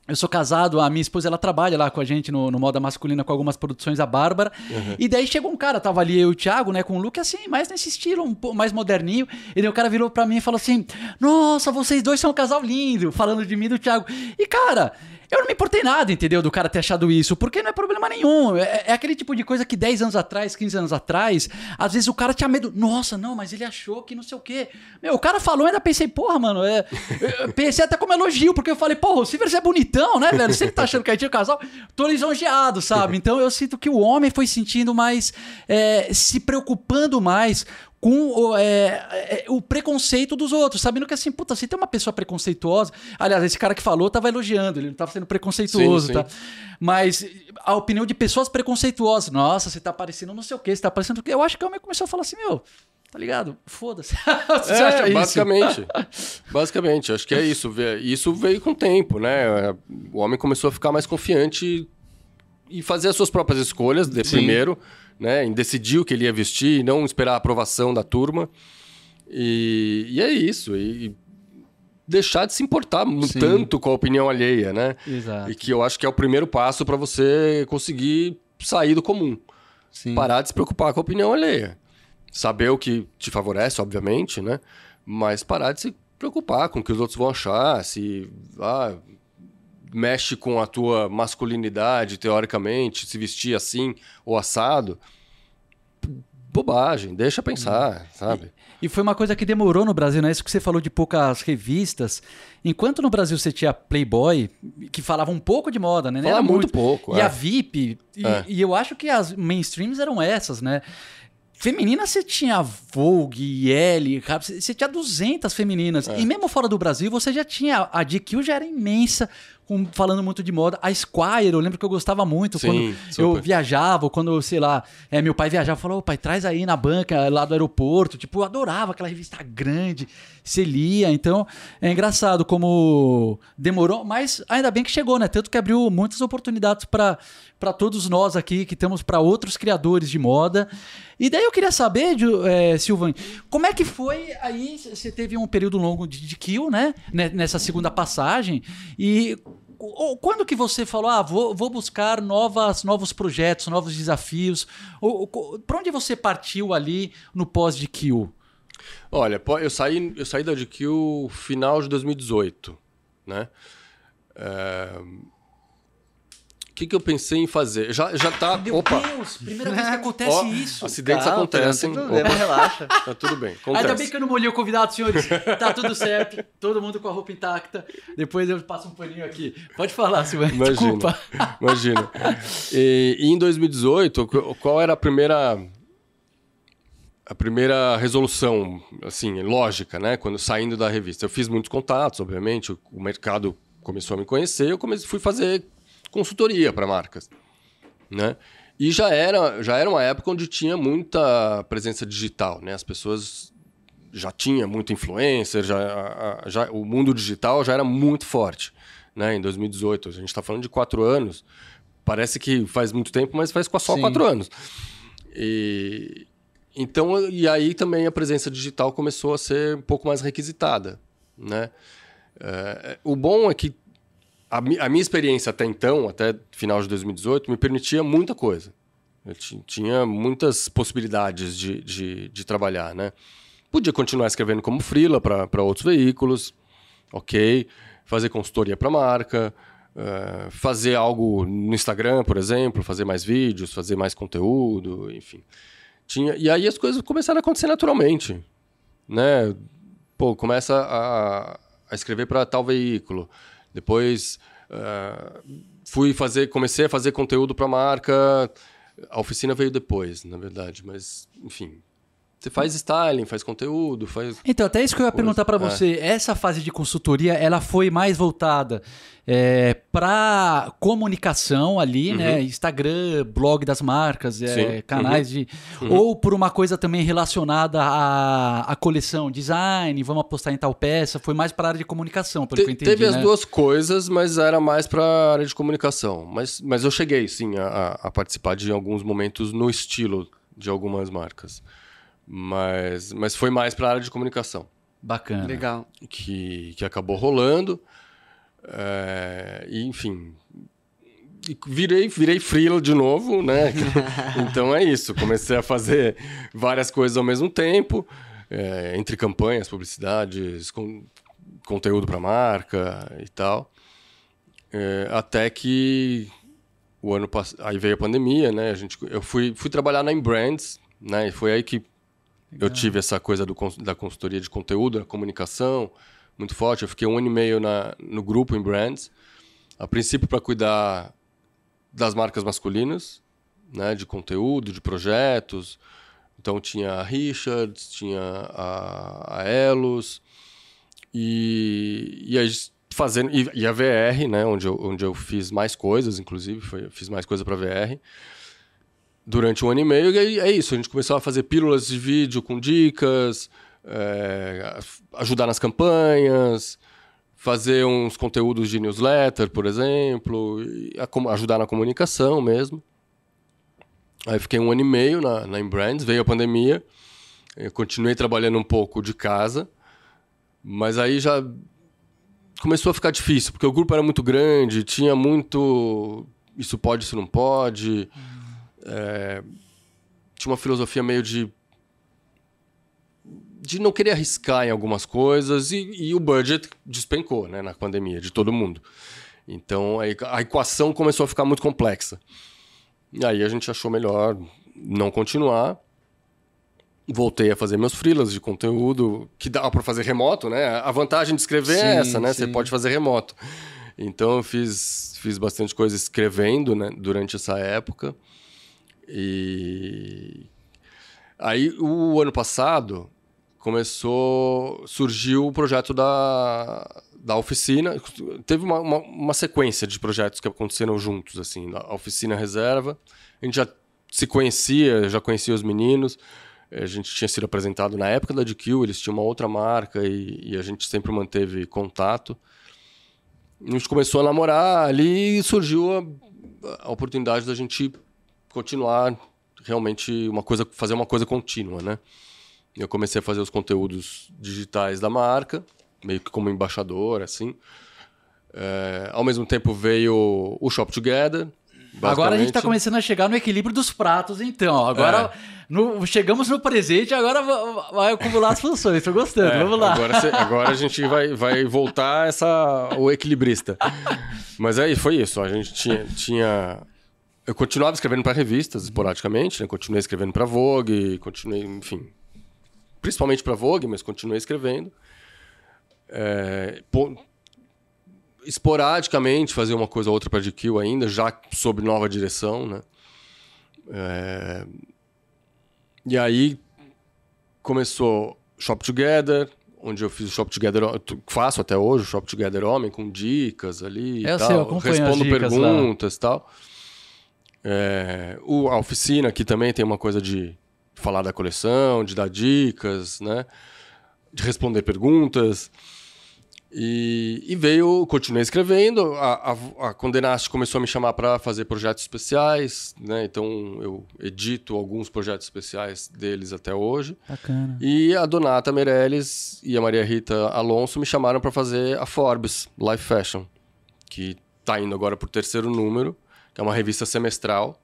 Eu sou casado, a minha esposa ela trabalha lá com a gente no, no Moda Masculina com algumas produções, a Bárbara. E daí chegou um cara, tava ali eu e o Thiago, né, com um look assim, mais nesse estilo, um pouco mais moderninho. E daí o cara virou pra mim e falou assim: Nossa, vocês dois são um casal lindo, falando de mim e do Thiago. E cara, eu não me importei nada, entendeu, do cara ter achado isso, porque não é problema nenhum. É, é aquele tipo de coisa que 10 anos atrás, 15 anos atrás, às vezes o cara tinha medo. Nossa, não, mas ele achou que não sei o quê. Meu, o cara falou, eu ainda pensei, porra, mano, é, eu pensei até como elogio, porque eu falei, porra, o Silver é bonitão, né, velho? Você que tá achando que a gente é um casal, tô lisonjeado, sabe? Então eu sinto que o homem foi sentindo mais, é, se preocupando mais com o, é, é, o preconceito dos outros, sabendo que assim, puta, se tem uma pessoa preconceituosa. Aliás, esse cara que falou tava elogiando, ele não tava sendo preconceituoso, Sim, sim. tá? Mas a opinião de pessoas preconceituosas, nossa, você tá parecendo não sei o quê, você tá parecendo o quê? Eu acho que o homem começou a falar assim, meu, tá ligado? Foda-se. você É, basicamente. basicamente, acho que é isso. Isso veio com o tempo, né? O homem começou a ficar mais confiante e fazer as suas próprias escolhas, de Sim. primeiro, né? Em decidir o que ele ia vestir e não esperar a aprovação da turma. E, e é isso. E deixar de se importar Sim. tanto com a opinião alheia, né? Exato. E que eu acho que é o primeiro passo para você conseguir sair do comum. Sim. Parar de se preocupar com a opinião alheia. Saber o que te favorece, obviamente, né? Mas parar de se preocupar com o que os outros vão achar, se. Ah, mexe com a tua masculinidade, teoricamente, se vestir assim ou assado, bobagem, deixa pensar, sabe? E foi uma coisa que demorou no Brasil, né? Isso que você falou de poucas revistas. Enquanto no Brasil você tinha Playboy, que falava um pouco de moda, né? Não Fala era muito pouco, E é. a VIP. E, É. e eu acho que as mainstreams eram essas, né? Feminina você tinha Vogue, cara, você tinha 200 femininas. É. E mesmo fora do Brasil, você já tinha. A GQ já era imensa, com- falando muito de moda. A Squire, eu lembro que eu gostava muito Sim, quando eu super. viajava, ou quando, sei lá, é, meu pai viajava, falou, "Ô, pai, traz aí na banca lá do aeroporto. Tipo, eu adorava aquela revista grande, você lia. Então, é engraçado como demorou, mas ainda bem que chegou, né? Tanto que abriu muitas oportunidades para para todos nós aqui, que temos para outros criadores de moda. E daí eu queria saber, é, Silvan, como é que foi aí? Você teve um período longo de, de kill, né? Ne- Nessa segunda passagem. E quando que você falou, ah, vou, vou buscar novas, novos projetos, novos desafios? Para onde você partiu ali no pós de kill? Olha, eu saí, eu saí da GQ final de 2018, né? O que, que eu pensei em fazer? Já, já tá. Meu opa! Deus, primeira vez que acontece Ó, isso. Acidentes Calma, acontecem. Não problema, relaxa. tá tudo bem. Ainda bem Acontece. que eu não molhei o convidado, senhores. Tá tudo certo. Todo mundo com a roupa intacta. Depois eu passo um paninho aqui. Pode falar, Silvana. Imagina. Desculpa. Imagina. E, e em 2018, qu- qual era a primeira a primeira resolução, assim, lógica, né? Quando saindo da revista, eu fiz muitos contatos, obviamente, o, o mercado começou a me conhecer, eu comecei fui fazer consultoria para marcas, né? E já era já era uma época onde tinha muita presença digital, né? As pessoas já tinha muito influencer, já, já o mundo digital já era muito forte, né? Em 2018, a gente está falando de quatro anos. Parece que faz muito tempo, mas faz só Sim. quatro anos. E então e aí também a presença digital começou a ser um pouco mais requisitada, né? É, o bom é que a, a minha experiência até então, até final de 2018, me permitia muita coisa. Eu ti- tinha muitas possibilidades de, de, de trabalhar, né? Podia continuar escrevendo como freela para outros veículos, ok. Fazer consultoria para marca, eh, fazer algo no Instagram, por exemplo, fazer mais vídeos, fazer mais conteúdo, enfim. Tinha, e aí as coisas começaram a acontecer naturalmente, né? Pô, começa a, a escrever para tal veículo, depois eh, fui fazer, comecei a fazer conteúdo para marca. A oficina veio depois, na verdade, mas enfim, você faz styling, faz conteúdo, faz Então, até isso que eu ia Coisa. perguntar pra É. você. Essa fase de consultoria, ela foi mais voltada é, para comunicação ali, né? Instagram, blog das marcas, é, Uhum. Canais de... Uhum. Ou por uma coisa também relacionada à, à coleção, design, vamos apostar em tal peça. Foi mais para área de comunicação, pelo Te- que eu entendi, teve as né? duas coisas, mas era mais para área de comunicação. Mas, mas eu cheguei, sim, a- a participar de alguns momentos no estilo de algumas marcas. Mas, mas foi mais para área de comunicação Bacana. Legal. que, que acabou rolando. É, e, enfim, virei, virei freela de novo, né? então é isso. Comecei a fazer várias coisas ao mesmo tempo, é, entre campanhas, publicidades, com, conteúdo para marca e tal. É, até que o ano passado, aí veio a pandemia, né? A gente, eu fui, fui trabalhar na Embrands, né? E foi aí que eu tive essa coisa do, da consultoria de conteúdo, da comunicação, muito forte. Eu fiquei um ano e meio na, no grupo em Brands, a princípio para cuidar das marcas masculinas, né, de conteúdo, de projetos. Então tinha a Richards, tinha a, a Elos e, e, a, fazendo e, e a VR, né, onde eu, onde eu fiz mais coisas, inclusive, foi, fiz mais coisa para VR durante um ano e meio. E é isso, a gente começou a fazer pílulas de vídeo com dicas, é, ajudar nas campanhas, fazer uns conteúdos de newsletter, por exemplo, ajudar na comunicação mesmo. Aí fiquei um ano e meio na, na Embrands, veio a pandemia, continuei trabalhando um pouco de casa, mas aí já começou a ficar difícil, porque o grupo era muito grande, tinha muito isso pode, isso não pode. É, tinha uma filosofia meio de de não querer arriscar em algumas coisas e, e o budget despencou né, na pandemia de todo mundo. Então a equação começou a ficar muito complexa. E aí a gente achou melhor não continuar. Voltei a fazer meus freelas de conteúdo, que dá para fazer remoto, né? A vantagem de escrever Sim, é essa, né? sim. Você pode fazer remoto. Então eu fiz, fiz bastante coisa escrevendo, né? Durante essa época. E aí o ano passado começou, surgiu o projeto da, da oficina. Teve uma, uma, uma sequência de projetos que aconteceram juntos, assim, a oficina reserva. A gente já se conhecia, já conhecia os meninos. A gente tinha sido apresentado na época da DQ, eles tinham uma outra marca e, e a gente sempre manteve contato. A gente começou a namorar ali e surgiu a, a oportunidade da gente continuar realmente uma coisa, fazer uma coisa contínua, né? Eu comecei a fazer os conteúdos digitais da marca, meio que como embaixador, assim. É, ao mesmo tempo veio o Shop Together. Agora a gente tá basicamente. começando a chegar no equilíbrio dos pratos, então. Agora no- chegamos no presente, agora va- vai acumular as funções. Tô gostando, É, vamos lá. Agora, agora a gente vai, vai voltar essa, o equilibrista. Mas aí foi isso. A gente tinha. tinha... Eu continuava escrevendo para revistas esporadicamente, né? Continuei escrevendo para Vogue, continuei, enfim. Principalmente para Vogue, mas continuei escrevendo. É, esporadicamente fazia uma coisa ou outra para GQ ainda, já sob nova direção, né? É, e aí começou Shop Together, onde eu fiz o Shop Together, faço até hoje o Shop Together Homem, com dicas ali e Eu tal. sei, as respondo perguntas e tal. É, o, a oficina aqui também tem uma coisa de falar da coleção, de dar dicas, né? De responder perguntas. E, e veio, continuei escrevendo. A, a, a Condenaste começou a me chamar para fazer projetos especiais, né? Então eu edito alguns projetos especiais deles até hoje. Bacana. E a Donata Meirelles e a Maria Rita Alonso me chamaram para fazer a Forbes Life Fashion, que está indo agora por terceiro número, que é uma revista semestral,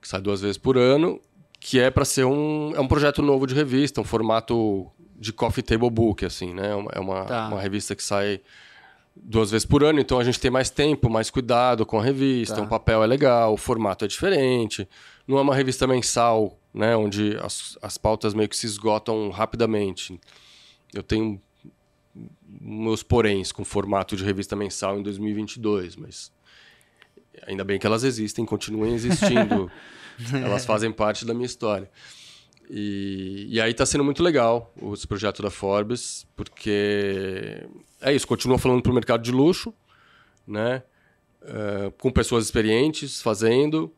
que sai duas vezes por ano, que é para ser um, é um projeto novo de revista, um formato de coffee table book, assim, né? É uma, Tá. uma revista que sai duas vezes por ano, então a gente tem mais tempo, mais cuidado com a revista, Tá. o papel é legal, o formato é diferente. Não é uma revista mensal, né, onde as, as pautas meio que se esgotam rapidamente. Eu tenho meus poréns com formato de revista mensal em 2022, mas ainda bem que elas existem, continuem existindo. elas fazem parte da minha história. E, e aí tá sendo muito legal esse projeto da Forbes, porque é isso, continua falando pro mercado de luxo, né? Eh, com pessoas experientes fazendo.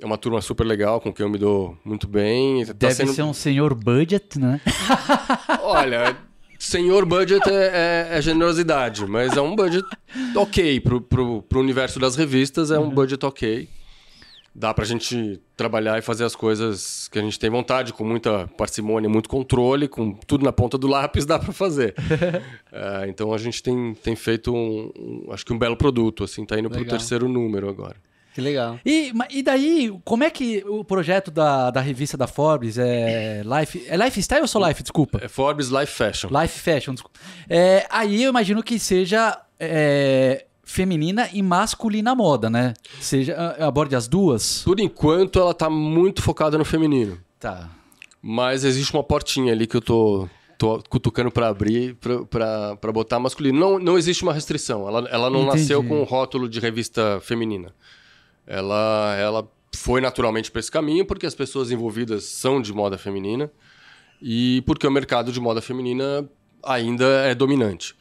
É uma turma super legal, com quem eu me dou muito bem. Tá Deve sendo- ser um senhor budget, né? Olha, senhor budget é, é- é generosidade, mas é um budget ok pro, pro, pro universo das revistas, é um budget ok. Dá pra gente trabalhar e fazer as coisas que a gente tem vontade, com muita parcimônia, muito controle, com tudo na ponta do lápis, dá pra fazer. É, então a gente tem, tem feito um, um- acho que um belo produto, assim, tá indo pro Legal. terceiro número agora. Que legal. E, e daí, como é que o projeto da, da revista da Forbes é Life. É Lifestyle ou só Life? Desculpa. É Forbes Life Fashion. Life Fashion, desculpa. É, aí eu imagino que seja é, feminina e masculina moda, né? Seja, a- aborde as duas. Por enquanto, ela tá muito focada no feminino. Tá. Mas existe uma portinha ali que eu tô, tô cutucando pra abrir pra botar masculino. Não, não existe uma restrição. Ela, ela não Entendi. nasceu com um rótulo de revista feminina. Ela, ela foi naturalmente para esse caminho porque as pessoas envolvidas são de moda feminina e porque o mercado de moda feminina ainda é dominante.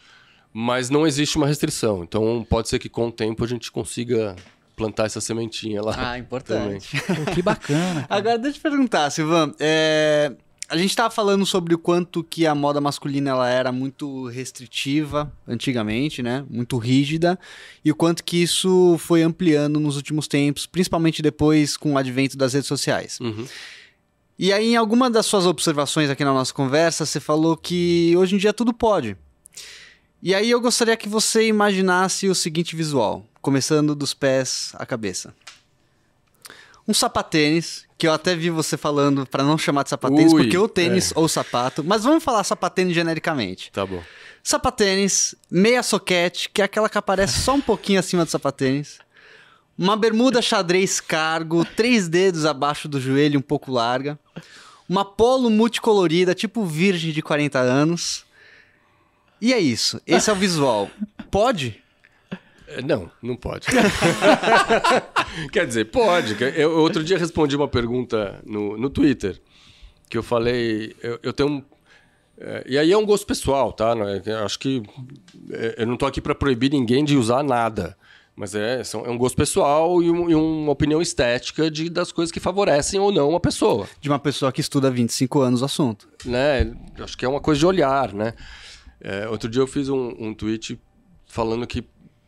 Mas não existe uma restrição. Então pode ser que com o tempo a gente consiga plantar essa sementinha lá. Ah, importante. Pô, que bacana. cara. Agora, deixa eu te perguntar, Silvan. é, A gente estava falando sobre o quanto que a moda masculina ela era muito restritiva antigamente, né? Muito rígida. E o quanto que isso foi ampliando nos últimos tempos, principalmente depois com o advento das redes sociais. Uhum. E aí, em alguma das suas observações aqui na nossa conversa, você falou que hoje em dia tudo pode. E aí eu gostaria que você imaginasse o seguinte visual, começando dos pés à cabeça. um sapatênis, que eu até vi você falando pra não chamar de sapatênis, Ui, porque ou tênis ou sapato, mas vamos falar sapatênis genericamente. Tá bom. Sapatênis, meia soquete, que é aquela que aparece só um pouquinho acima do sapatênis. Uma bermuda xadrez cargo, três dedos abaixo do joelho, um pouco larga. Uma polo multicolorida, tipo virgem de 40 anos. E é isso. Esse é o visual. Pode? Não, não pode. Quer dizer, pode. Eu, outro dia respondi uma pergunta no, no Twitter, que eu falei, eu, eu tenho um... é, e aí é um gosto pessoal, tá? É- eu acho que é, eu não tô aqui para proibir ninguém de usar nada. Mas é, são- é um gosto pessoal e, um- e uma opinião estética de, das coisas que favorecem ou não uma pessoa. De uma pessoa que estuda há 25 anos o assunto. né? Acho que é uma coisa de olhar, né? É, outro dia eu fiz um, um tweet falando que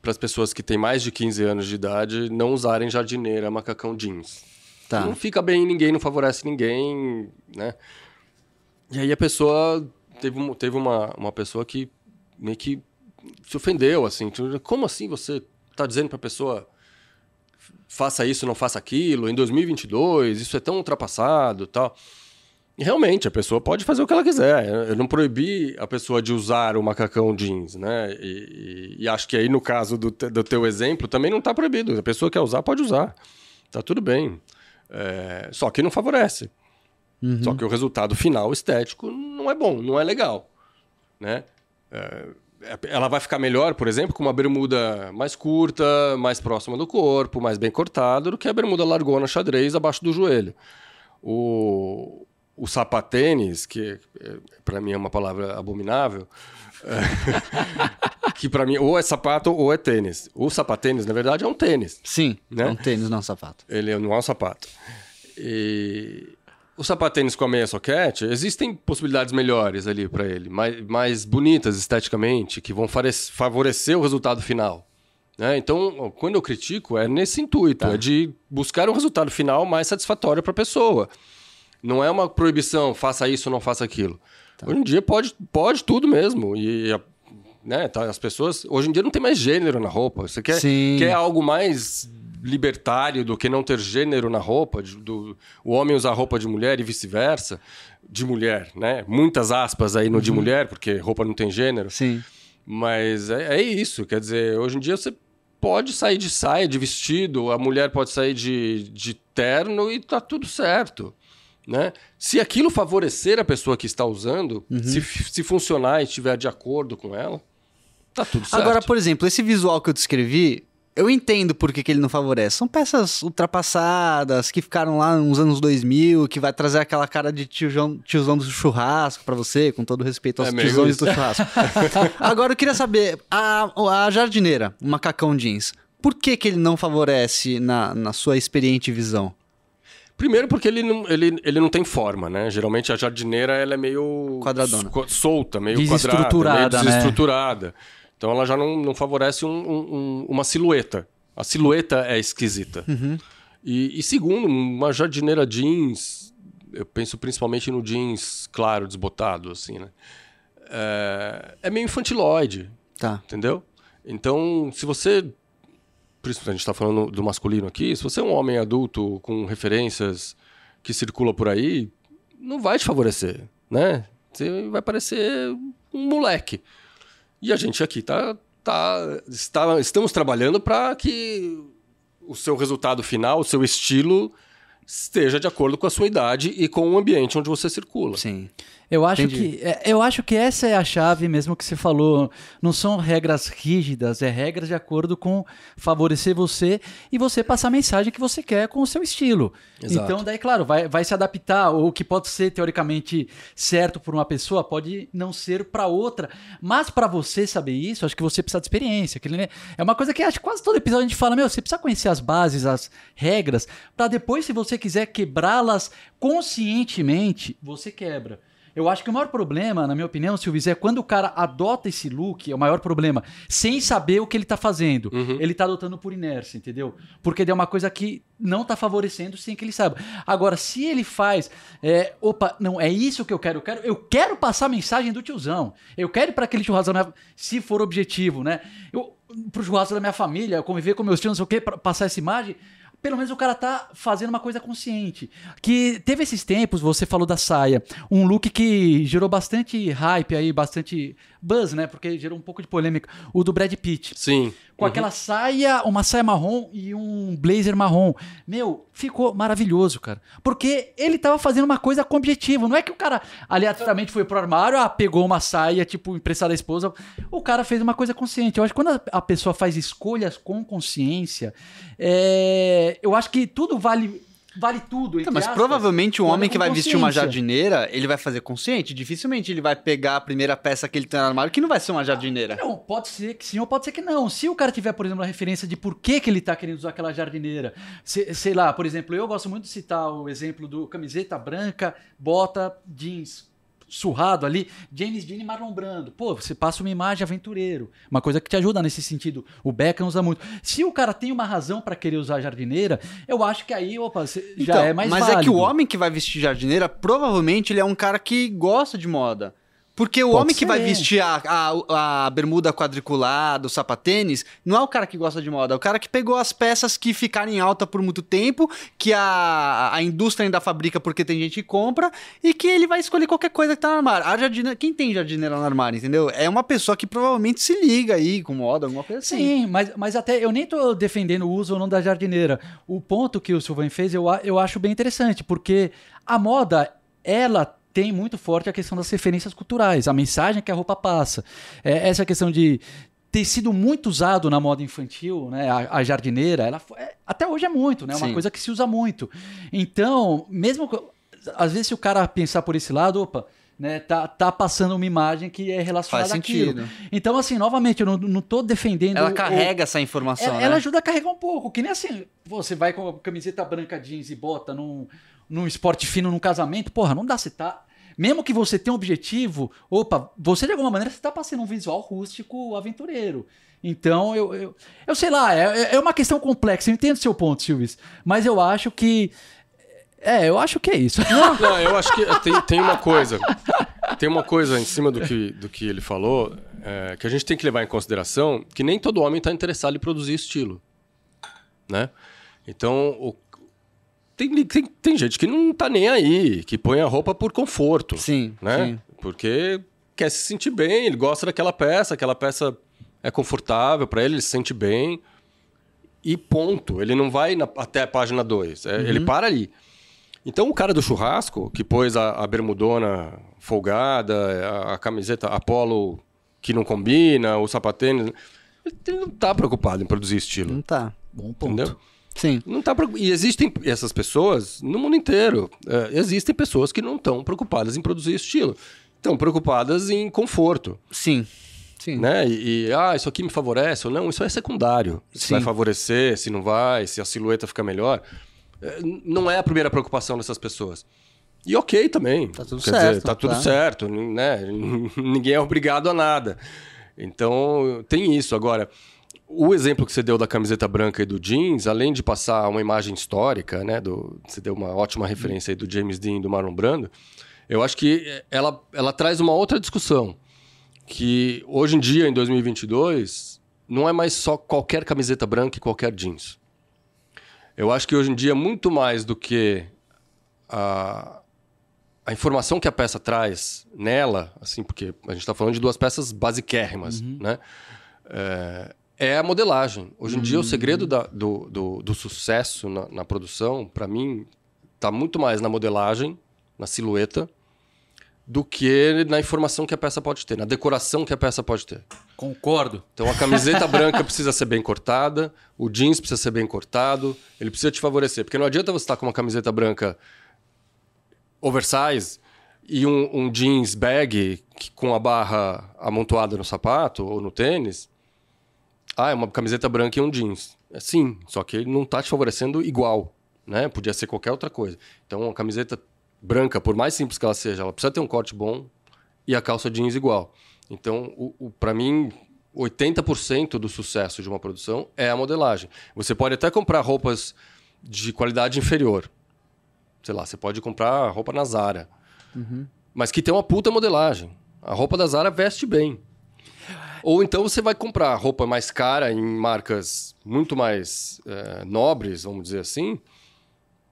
para as pessoas que têm mais de 15 anos de idade não usarem jardineira, macacão jeans. Tá. Não fica bem em ninguém, não favorece ninguém, né? E aí a pessoa teve, teve uma, uma pessoa que meio que se ofendeu, assim. tipo, Como assim você tá dizendo pra pessoa faça isso, não faça aquilo, em 2022, isso é tão ultrapassado tal. Realmente, a pessoa pode fazer o que ela quiser. Eu não proibi a pessoa de usar o macacão jeans, né? E, e- e acho que aí, no caso do, te- do teu exemplo, também não está proibido. A pessoa quer usar, pode usar. Tá tudo bem. É, só que não favorece. Só que o resultado final estético não é bom, não é legal. Né? É, ela vai ficar melhor, por exemplo, com uma bermuda mais curta, mais próxima do corpo, mais bem cortada, do que a bermuda largona xadrez abaixo do joelho. O, o sapatênis, que para mim é uma palavra abominável, é, que para mim ou é sapato ou é tênis. O sapatênis, na verdade, é um tênis. Sim, Né? é um tênis, não um sapato. Ele não é um sapato. E o sapatênis com a meia soquete, existem possibilidades melhores ali para ele, mais, mais bonitas esteticamente, que vão favorecer o resultado final. né? Então, quando eu critico, é nesse intuito, é de buscar um resultado final mais satisfatório para a pessoa. Não é uma proibição, faça isso ou não faça aquilo. Hoje em dia pode, pode tudo mesmo. E a- né, tá, as pessoas. Hoje em dia não tem mais gênero na roupa. Você quer, Sim. quer algo mais libertário do que não ter gênero na roupa, de- do, o homem usar roupa de mulher e vice-versa. De mulher, né? Muitas aspas aí no de mulher, porque roupa não tem gênero. Sim. Mas é, é isso, quer dizer, hoje em dia você pode sair de saia, de vestido, a mulher pode sair de, de terno e tá tudo certo. Né? Se aquilo favorecer a pessoa que está usando, se, se funcionar e estiver de acordo com ela, tá tudo certo. Agora, por exemplo, esse visual que eu descrevi, eu entendo por que, que ele não favorece. São peças ultrapassadas, que ficaram lá nos anos 2000, que vai trazer aquela cara de tiozão, tiozão do churrasco pra você, com todo respeito aos É tiozões do churrasco. Agora, eu queria saber, a, a jardineira, o macacão jeans, por que, que ele não favorece na, na sua experiente visão? Primeiro porque ele não, ele, ele não tem forma, né? Geralmente a jardineira ela é meio... Quadradona. so- Solta, meio Desestruturada, quadrada, meio né? desestruturada. Então ela já não, não favorece um- um- um- uma silhueta. A silhueta é esquisita. E, e segundo, uma jardineira jeans, eu penso principalmente no jeans claro, desbotado, assim, né? É, é meio infantiloide, Tá. entendeu? Então, se você. Principalmente a gente está falando do masculino aqui, se você é um homem adulto com referências que circula por aí, não vai te favorecer, né? Você vai parecer um moleque. E a gente aqui tá, tá, está, estamos trabalhando para que o seu resultado final, o seu estilo, esteja de acordo com a sua idade e com o ambiente onde você circula. Sim. Eu acho, Entendi. que, é, eu acho que essa é a chave mesmo que você falou. Não são regras rígidas, é regras de acordo com favorecer você e você passar a mensagem que você quer com o seu estilo. Exato. Então, daí, claro, vai, vai se adaptar. Ou o que pode ser teoricamente certo para uma pessoa pode não ser para outra. Mas para você saber isso, acho que você precisa de experiência. Nem- É uma coisa que acho que quase todo episódio a gente fala: meu, você precisa conhecer as bases, as regras, para depois, se você quiser quebrá-las conscientemente, você quebra. Eu acho que o maior problema, na minha opinião, Silvio, é quando o cara adota esse look, é o maior problema, sem saber o que ele tá fazendo. Ele tá adotando por inércia, entendeu? Porque é uma coisa que não tá favorecendo sem que ele saiba. Agora, se ele faz, é, opa, não, é isso que eu quero, eu quero, eu quero passar a mensagem do tiozão. Eu quero ir para aquele minha- se for objetivo, né? Eu, pro churrasco da minha família, conviver com meus tios, não sei o quê, pra passar essa imagem. Pelo menos o cara tá fazendo uma coisa consciente. Que teve esses tempos, você falou da saia, um look que gerou bastante hype aí, bastante buzz, né? Porque gerou um pouco de polêmica. O do Brad Pitt. Sim. Com aquela saia, uma saia marrom e um blazer marrom. Meu, ficou maravilhoso, cara. Porque ele tava fazendo uma coisa com objetivo. Não é que o cara aleatoriamente foi pro armário, ah, pegou uma saia, tipo, emprestada à esposa. O cara fez uma coisa consciente. Eu acho que quando a, a pessoa faz escolhas com consciência, é, eu acho que tudo vale. Vale tudo. Então, mas aspas, provavelmente um quando homem é que vai vestir uma jardineira, ele vai fazer consciente. Dificilmente ele vai pegar a primeira peça que ele tem no armário, que não vai ser uma jardineira. Não, pode ser que sim ou pode ser que não. Se o cara tiver, por exemplo, a referência de por que, que ele tá querendo usar aquela jardineira, se- sei lá, por exemplo, eu gosto muito de citar o exemplo do camiseta branca, bota, jeans surrado ali, James Dean e Marlon Brando. Pô, você passa uma imagem aventureiro, uma coisa que te ajuda nesse sentido. O Beckham usa muito. Se o cara tem uma razão pra querer usar jardineira, eu acho que aí, opa, já Então, é mais mas válido. é que o homem que vai vestir jardineira, provavelmente ele é um cara que gosta de moda. Porque o Pode homem que vai ser. vestir a, a, a bermuda quadriculada, o sapatênis, não é o cara que gosta de moda, é o cara que pegou as peças que ficaram em alta por muito tempo, que a, a indústria ainda fabrica porque tem gente que compra, e que ele vai escolher qualquer coisa que tá no armário. A jardineira, quem tem jardineira no armário, entendeu? É uma pessoa que provavelmente se liga aí com moda, alguma coisa assim. Sim, mas, mas até eu nem tô defendendo o uso ou não da jardineira. O ponto que o Silvan fez eu, eu acho bem interessante, porque a moda, ela tem muito forte a questão das referências culturais, a mensagem que a roupa passa. É, essa questão de ter sido muito usado na moda infantil, né? A, a jardineira, ela foi- é, até hoje é muito, né? Uma Sim. coisa que se usa muito. Então, mesmo às vezes se o cara pensar por esse lado, opa, né, tá, tá passando uma imagem que é relacionada Faz àquilo. sentido. Então, assim, novamente, eu não, não tô defendendo. Ela o- carrega essa informação, ela, né? ela ajuda a carregar um pouco. Que nem assim, você vai com a camiseta branca jeans e bota num, num esporte fino, num casamento, porra, não dá, você tá. Mesmo que você tenha um objetivo, opa, você de alguma maneira você tá passando um visual rústico aventureiro. Então, eu, eu, eu sei lá, é, é uma questão complexa, eu entendo o seu ponto, Silvis, mas eu acho que. É, eu acho que é isso. Não, eu acho que tem, tem uma coisa. Tem uma coisa em cima do que, do que ele falou é, que a gente tem que levar em consideração que nem todo homem está interessado em produzir estilo. Né? Então, o- tem, tem, tem gente que não tá nem aí, que põe a roupa por conforto. Sim, né? sim. Porque quer se sentir bem, ele gosta daquela peça, aquela peça é confortável para ele, ele se sente bem. E ponto. Ele não vai na- até a página 2. Ele para ali. Então o cara do churrasco, que pôs a, a bermudona folgada, a, a camiseta Apollo que não combina, o sapatênis, ele não tá preocupado em produzir estilo. Não tá. Bom ponto. Entendeu? Sim. Não tá preocup- E existem essas pessoas no mundo inteiro. É, existem pessoas que não estão preocupadas em produzir estilo. Estão preocupadas em conforto. Sim. Sim. Né? E, e, ah, isso aqui me favorece ou não, isso é secundário. Se Sim. vai favorecer, se não vai, se a silhueta fica melhor. É, Não é a primeira preocupação dessas pessoas. E ok também. Tá tudo Quer certo, Dizer, tá tudo claro. certo, né? Ninguém é obrigado a nada. Então, tem isso. Agora, o exemplo que você deu da camiseta branca e do jeans, além de passar uma imagem histórica, né? Do, você deu uma ótima referência aí do James Dean e do Marlon Brando, eu acho que ela, ela traz uma outra discussão. Que hoje em dia, em 2022, não é mais só qualquer camiseta branca e qualquer jeans. Eu acho que hoje em dia, muito mais do que a, a informação que a peça traz nela, assim, porque a gente está falando de duas peças basiquérrimas, né? É, é a modelagem. Hoje em dia, o segredo da- do, do, do sucesso na, na produção, para mim, está muito mais na modelagem, na silhueta, do que na informação que a peça pode ter, na decoração que a peça pode ter. Concordo. Então a camiseta branca precisa ser bem cortada, o jeans precisa ser bem cortado, ele precisa te favorecer. Porque não adianta você estar com uma camiseta branca oversize e um, um jeans bag que- com a barra amontoada no sapato ou no tênis. Ah, é uma camiseta branca e um jeans. É, sim, só que ele não está te favorecendo igual. Né? Podia ser qualquer outra coisa. Então, uma camiseta branca, por mais simples que ela seja, ela precisa ter um corte bom e a calça jeans igual. Então, o, o, para mim, 80% do sucesso de uma produção é a modelagem. Você pode até comprar roupas de qualidade inferior. Sei lá, você pode comprar roupa na Zara. Mas que tem uma puta modelagem. A roupa da Zara veste bem. Ou então você vai comprar roupa mais cara em marcas muito mais é, nobres, vamos dizer assim.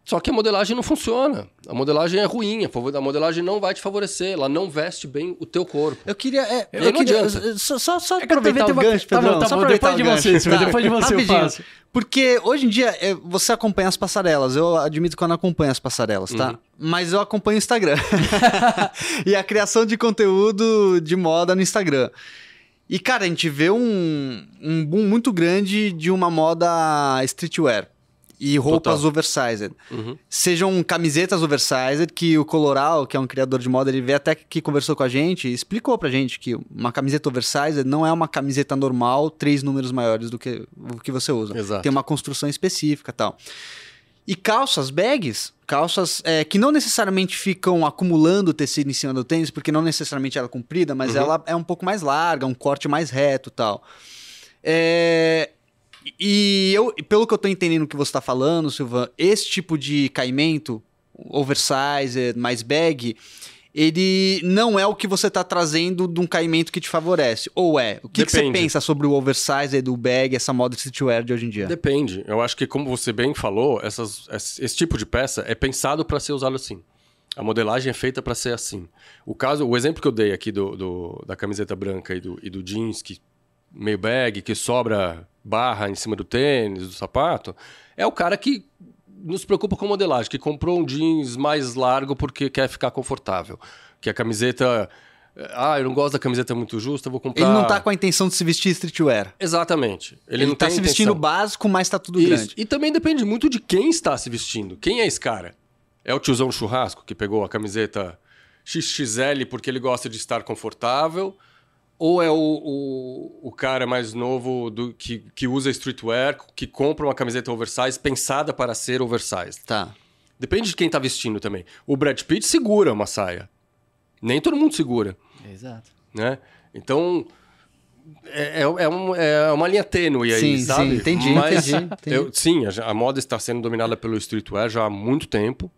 Só que a modelagem não funciona. A modelagem é ruim. A modelagem não vai te favorecer. Ela não veste bem o teu corpo. Eu queria. É, eu não queria, adianta. Só, só, só É aproveitar o gancho, tá bom, Pedrão. tá só bom, depois de você, tá? depois de você eu Rapidinho. faço. Porque hoje em dia é, você acompanha as passarelas. Eu admito que eu não acompanho as passarelas, tá? Uhum. Mas eu acompanho o Instagram. e a criação de conteúdo de moda no Instagram. E, cara, a gente vê um, um boom muito grande de uma moda streetwear. E roupas Total. oversized. Uhum. Sejam camisetas oversized, que o Coloral, que é um criador de moda, ele veio até que conversou com a gente e explicou pra gente que uma camiseta oversized não é uma camiseta normal, três números maiores do que o que você usa. Exato. Tem uma construção específica e tal. E calças, bags, calças é, que não necessariamente ficam acumulando tecido em cima do tênis, porque não necessariamente ela é comprida, mas Uhum. ela é um pouco mais larga, um corte mais reto e tal. É, e eu, pelo que eu tô entendendo que você tá falando, Silvan, esse tipo de caimento, oversized, mais bag, ele não é o que você tá trazendo de um caimento que te favorece. Ou é? O que, que você pensa sobre o oversized, o bag, essa moda streetwear de hoje em dia? Depende. Eu acho que, como você bem falou, essas- esse esse tipo de peça é pensado para ser usado assim. A modelagem é feita para ser assim. O caso, o exemplo que eu dei aqui do, do- da camiseta branca e do, e do jeans, que meio bag, que sobra barra em cima do tênis, do sapato, é o cara que nos preocupa com modelagem, que comprou um jeans mais largo porque quer ficar confortável. Que a camiseta. Ah, eu não gosto da camiseta muito justa, vou comprar. Ele não tá com a intenção de se vestir streetwear. Exatamente. Ele, Ele, não tá se vestindo intenção. básico, mas tá tudo Isso. grande. E também depende muito de quem está se vestindo. Quem é esse cara? É o tiozão churrasco que pegou a camiseta XXL porque ele gosta de estar confortável? Ou é o, o, o cara mais novo do, que, que usa streetwear, que compra uma camiseta oversize pensada para ser oversized? Tá. Depende de quem está vestindo também. O Brad Pitt segura uma saia. Nem todo mundo segura Exato. né? Então é, é, é um- é uma linha tênue aí, Sim, sabe? sim, entendi, Mas entendi, entendi. eu- sim, a, a moda está sendo dominada pelo streetwear já há muito tempo.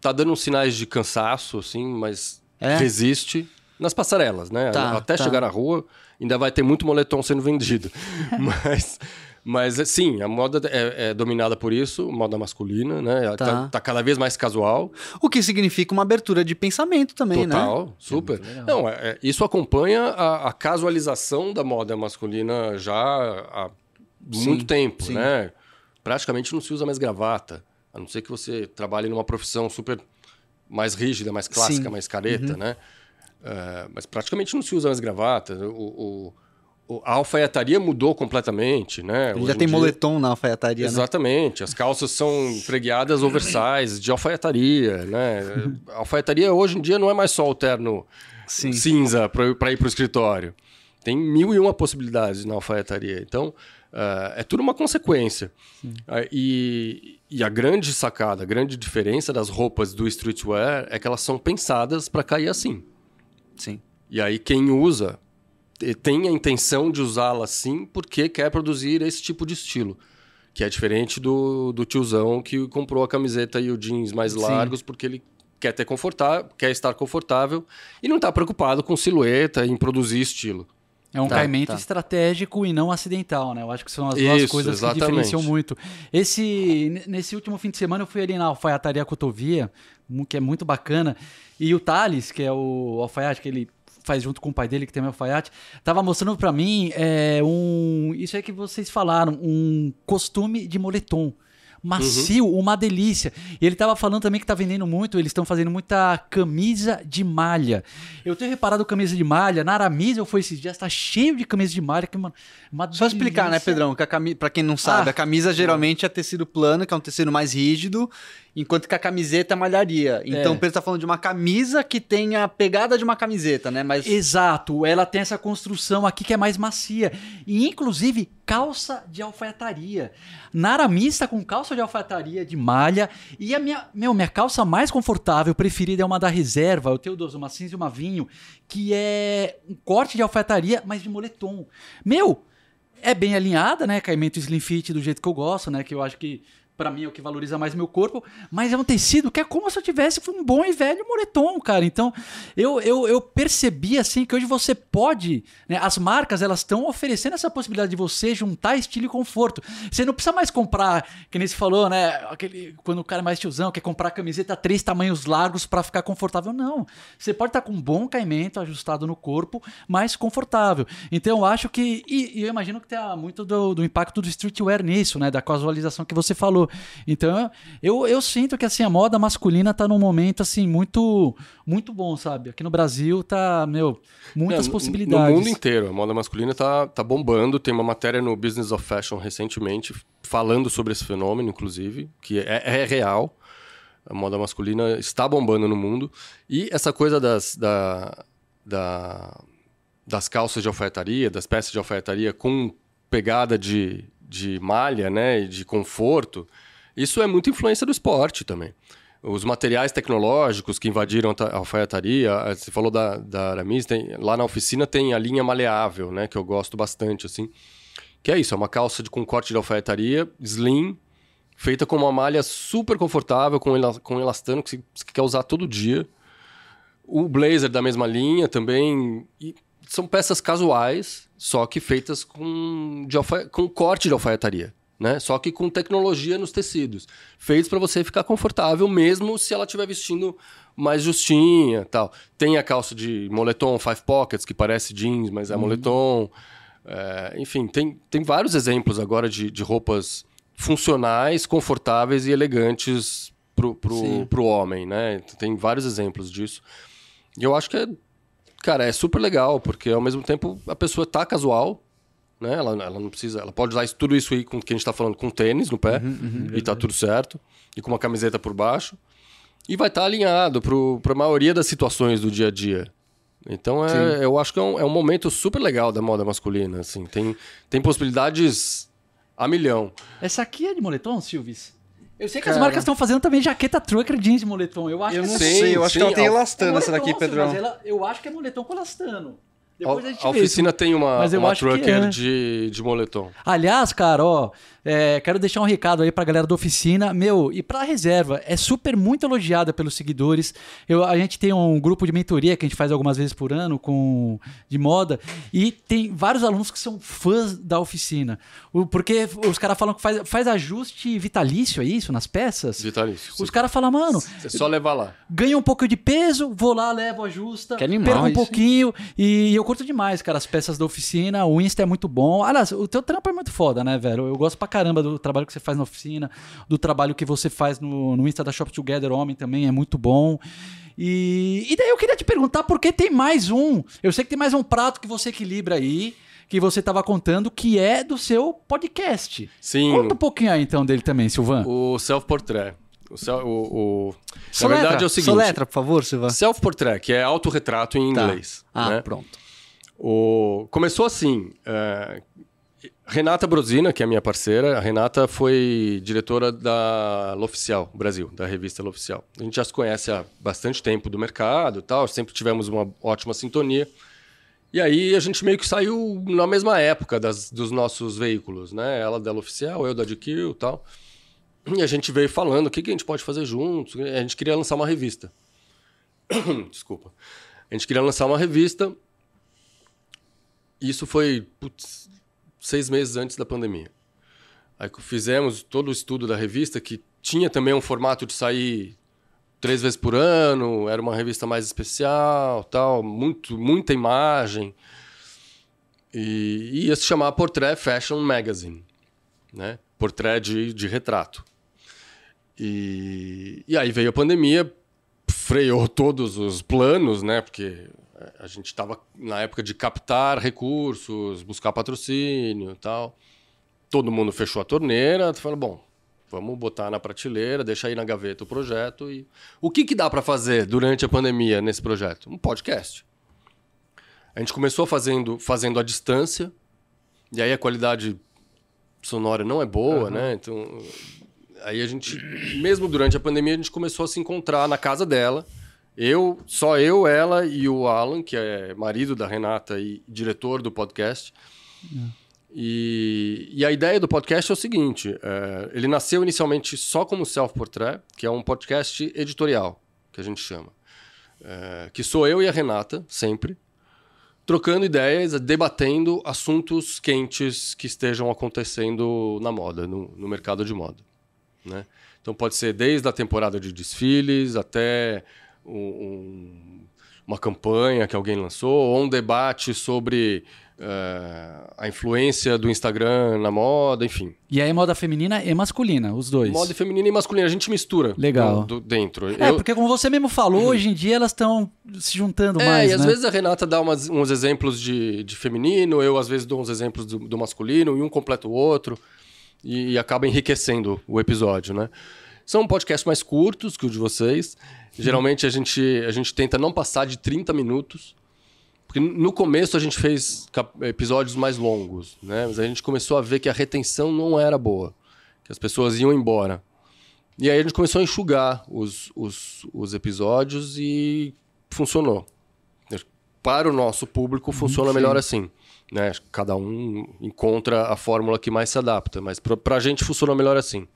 Tá dando uns sinais de cansaço, assim, mas É? resiste nas passarelas, né? Tá, Até tá. chegar na rua, ainda vai ter muito moletom sendo vendido. mas, mas sim, a moda é, é dominada por isso, moda masculina, né? Tá. Tá, tá cada vez mais casual. O que significa uma abertura de pensamento também, né? Total, super. legal. Não, é- é- isso acompanha a, a casualização da moda masculina já há Sim, muito tempo, sim. né? Praticamente não se usa mais gravata, a não ser que você trabalhe numa profissão super mais rígida, mais clássica, Sim. Uhum. mais careta, né? É, mas praticamente não se usa mais gravata. O, o- o- a alfaiataria mudou completamente, né? Ele Hoje já em tem dia- moletom na alfaiataria, né? Exatamente. As calças são preguiadas oversize, de alfaiataria, né? A alfaiataria hoje em dia não é mais só o terno Sim. cinza para ir para o escritório. Tem mil e uma possibilidades na alfaiataria. Então, ah, é tudo uma consequência. Ah, e, e a grande sacada, a grande diferença das roupas do streetwear é que elas são pensadas para cair assim. Sim. E aí quem usa te- tem a intenção de usá-la assim porque quer produzir esse tipo de estilo. Que é diferente do, do tiozão que comprou a camiseta e o jeans mais Sim. largos porque ele quer ter confortável, quer estar confortável e não está preocupado com silhueta em produzir estilo. É um Tá, caimento tá. estratégico e não acidental, né? Eu acho que são as duas Isso, coisas que exatamente. diferenciam muito. Esse, nesse último fim de semana eu fui ali na alfaiataria Cotovia, que é muito bacana, e o Thales, que é o alfaiate que ele faz junto com o pai dele, que também é alfaiate, tava mostrando pra mim é, um... Isso aí que vocês falaram, um costume de moletom. Macio, uma delícia. E ele tava falando também que tá vendendo muito, eles estão fazendo muita camisa de malha. Eu tenho reparado camisa de malha, na Aramis eu fui esses dias, tá cheio de camisa de malha. Que, mano, uma Só explicar, né. Pedrão? Que a cami... Pra quem não sabe, Ah. a camisa geralmente é tecido plano, que é um tecido mais rígido, enquanto que a camiseta é malharia. Então É. o Pedro tá falando de uma camisa que tem a pegada de uma camiseta, né? Mas Exato, ela tem essa construção aqui que é mais macia. E inclusive calça de alfaiataria. Na Aramis tá com calça de alfaiataria de malha. E a minha, meu, minha calça mais confortável, preferida, é uma da reserva. Eu tenho duas, uma cinza e uma vinho, que é um corte de alfaiataria, mas de moletom. Meu, é bem alinhada, né? Caimento slim fit do jeito que eu gosto, né? Que eu acho que Pra mim é o que valoriza mais meu corpo, mas é um tecido que é como se eu tivesse um bom e velho moletom, cara. Então, eu, eu, eu percebi assim que hoje você pode, né, as marcas elas estão oferecendo essa possibilidade de você juntar estilo e conforto. Você não precisa mais comprar, que nem você falou, né, aquele quando o cara é mais tiozão quer comprar camiseta três tamanhos largos para ficar confortável, não. Você pode estar com um bom caimento ajustado no corpo, mais confortável. Então, eu acho que e, e eu imagino que tenha muito do, do impacto do streetwear nisso, né, da casualização que você falou. Então, eu, eu sinto que assim a moda masculina tá num momento assim muito muito bom, sabe? Aqui no Brasil tá, meu, muitas É, possibilidades. No mundo inteiro, a moda masculina tá, tá bombando. Tem uma matéria no Business of Fashion recentemente falando sobre esse fenômeno, inclusive, que é, é real. A moda masculina está bombando no mundo. E essa coisa das, da, da- das calças de alfaiataria, das peças de alfaiataria com pegada de, de malha, né, de conforto, isso é muita influência do esporte também. Os materiais tecnológicos que invadiram a ta- a alfaiataria, ah, você falou da, da Aramis, tem, lá na oficina tem a linha maleável, né, que eu gosto bastante, assim. Que é isso, é uma calça de, com corte de alfaiataria, slim, feita com uma malha super confortável, com, com elastano, que você quer usar todo dia. O blazer da mesma linha também. E são peças casuais, só que feitas com, de alfa- com corte de alfaiataria. Né? Só que com tecnologia nos tecidos. Feitos para você ficar confortável, mesmo se ela estiver vestindo mais justinha tal. Tem a calça de moletom five pockets, que parece jeans, mas é moletom. É, enfim, tem, tem vários exemplos agora de, de roupas funcionais, confortáveis e elegantes pro, pro, Sim. pro homem, né? Tem vários exemplos disso. E eu acho que é, cara, é super legal, porque ao mesmo tempo a pessoa tá casual, né? Ela, ela não precisa, ela pode usar isso- tudo isso aí com que a gente tá falando com tênis no pé, e tá tudo certo, e com uma camiseta por baixo, e vai estar alinhado pro, pra maioria das situações do dia a dia. Então é, eu acho que é um, é um momento super legal da moda masculina, assim, tem, tem possibilidades a milhão. Essa aqui é de moletom, Silvis? Eu sei que as Cara. marcas estão fazendo também jaqueta trucker jeans de moletom. Eu acho Eu que não é Sim, sei, eu acho que ela tem elastano É essa daqui, Pedrão. Mas ela, eu acho que é moletom com elastano. Depois a, A, gente a vê. oficina tem uma, Mas eu uma trucker é. de, de moletom. Aliás, cara, ó, é, quero deixar um recado aí pra galera da oficina, meu, e pra reserva, é super muito elogiada pelos seguidores. Eu, a gente tem um grupo de mentoria que a gente faz algumas vezes por ano com de moda e tem vários alunos que são fãs da oficina. O- porque os caras falam que faz, faz ajuste vitalício, é isso, nas peças? Vitalício. Os caras falam, mano, É só levar lá. ganha um pouco de peso, vou lá, levo, ajusta, Que animal perco um isso, hein? pouquinho e eu curto demais, cara, as peças da oficina, o Insta é muito bom. Aliás, o teu trampo é muito foda, né, velho? Eu gosto pra caramba do trabalho que você faz na oficina, do trabalho que você faz no, no Insta da Shop Together Homem também, é muito bom. E, e daí eu queria te perguntar por que tem mais um. Eu sei que tem mais um prato que você equilibra aí, que você tava contando, que é do seu podcast. Sim, Conta um pouquinho aí então dele também, Silvan. o self-portrait. O, self, o, o- Na Soletra, verdade é o seguinte. Soletra, por favor, Silva. Self-portrait, que é autorretrato em Tá. inglês. Ah, né? pronto. O... Começou assim. é, Renata Brosina, que é minha parceira, a Renata foi diretora da L'Oficial Brasil, da revista L'Oficial. A gente já se conhece há bastante tempo do mercado e tal, sempre tivemos uma ótima sintonia. E aí a gente meio que saiu na mesma época das, dos nossos veículos, né? Ela da L'Oficial, eu da GQ e tal. E a gente veio falando o que, que a gente pode fazer juntos. A gente queria lançar uma revista. Desculpa. A gente queria lançar uma revista. Isso foi putz, seis meses antes da pandemia. Aí fizemos todo o estudo da revista, que tinha também um formato de sair três vezes por ano, era uma revista mais especial, tal, muito, muita imagem. E ia se chamar Portrait Fashion Magazine, né? Portrait de, de retrato. E, e aí veio a pandemia, freou todos os planos, né? Porque a gente estava na época de captar recursos, buscar patrocínio e tal. Todo mundo fechou a torneira, falou, bom, vamos botar na prateleira, deixa aí na gaveta o projeto e o que que dá para fazer durante a pandemia nesse projeto? Um podcast. A gente começou fazendo fazendo à distância e aí a qualidade sonora não é boa, né? Então aí a gente, mesmo durante a pandemia, a gente começou a se encontrar na casa dela. Eu, só eu, ela e o Alan, que é marido da Renata e diretor do podcast. E, e a ideia do podcast é o seguinte: é, ele nasceu inicialmente só como Self-Portrait, que é um podcast editorial, que a gente chama. É, que sou eu e a Renata, sempre, trocando ideias, debatendo assuntos quentes que estejam acontecendo na moda, no, no mercado de moda. Né? Então pode ser desde a temporada de desfiles até um, um, uma campanha que alguém lançou, ou um debate sobre uh, a influência do Instagram na moda, enfim. E aí moda feminina e masculina, os dois. Moda feminina e masculina, a gente mistura. Legal. Do, do dentro. É, Eu... porque como você mesmo falou, hoje em dia elas estão se juntando é, mais, e às né? vezes a Renata dá umas, uns exemplos de, de feminino, eu às vezes dou uns exemplos do, do masculino, e um completa o outro, e, e acaba enriquecendo o episódio, né? São podcasts mais curtos que o de vocês. Geralmente a gente, a gente tenta não passar de 30 minutos. Porque no começo a gente fez episódios mais longos, né? Mas a gente começou a ver que a retenção não era boa, que as pessoas iam embora. E aí a gente começou a enxugar os, os, os episódios e funcionou. Para o nosso público funciona Sim. melhor assim. Né? Cada um encontra a fórmula que mais se adapta, mas para a gente funciona melhor assim.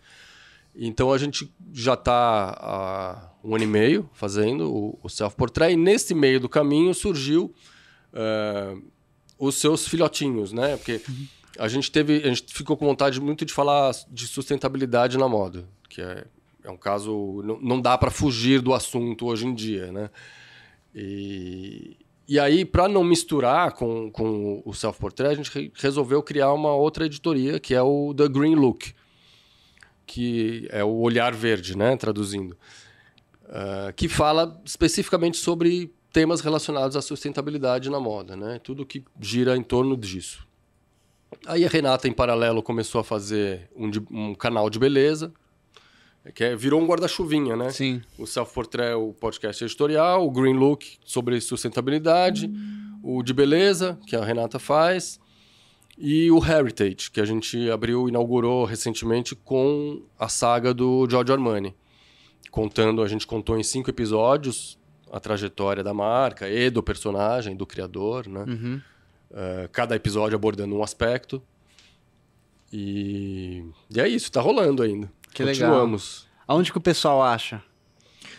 Então a gente já está há um ano e meio fazendo o, self-portrait, e nesse meio do caminho surgiu uh, os seus filhotinhos, né? Porque a gente teve, a gente ficou com vontade muito de falar de sustentabilidade na moda, que é, é um caso não, não dá para fugir do assunto hoje em dia, né? E, e aí, para não misturar com, com o self-portrait, a gente resolveu criar uma outra editoria, que é o The Green Look, que é o olhar verde, né? Traduzindo. Uh, que fala especificamente sobre temas relacionados à sustentabilidade na moda, né? Tudo que gira em torno disso. Aí a Renata, em paralelo, começou a fazer um, um canal de beleza, que é, virou um guarda-chuvinha, né? Sim. O Self-Portrait, o podcast editorial, o Green Look sobre sustentabilidade, hum. o de beleza, que a Renata faz, e o Heritage, que a gente abriu, inaugurou recentemente com a saga do Giorgio Armani. Contando, a gente contou em cinco episódios a trajetória da marca e do personagem, do criador, né? Uhum. Uh, cada episódio abordando um aspecto. E, e é isso, tá rolando ainda. Que Continuamos. legal. Aonde que o pessoal acha?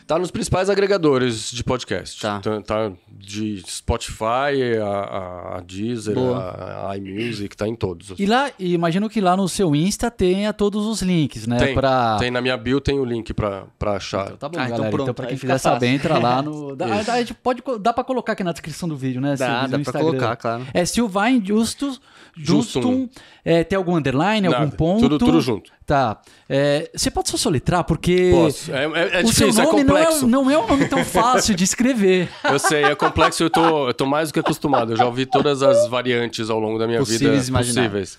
Tá nos principais agregadores de podcast. Tá. Tá, tá de Spotify, a, a Deezer, a, a, iMusic, tá em todos. E lá, imagino que lá no seu Insta tenha todos os links, né? Tem, pra... tem na minha bio, tem o link pra, pra achar. Então, tá bom, ah, então galera. Então, pronto, então pra quem quiser saber, entra lá no... dá, a gente pode, dá pra colocar aqui na descrição do vídeo, né? Dá, dá pra colocar, claro. É Silvain Justus, Justum, Justum é, tem algum underline, Nada, algum ponto? Tudo, tudo junto. Tá. É, você pode só soletrar, porque. Posso. É, é, é o difícil, seu é nome complexo. Não é, não é um nome tão fácil de escrever. Eu sei, é complexo eu tô, eu tô mais do que acostumado. Eu já ouvi todas as variantes ao longo da minha possíveis vida possíveis.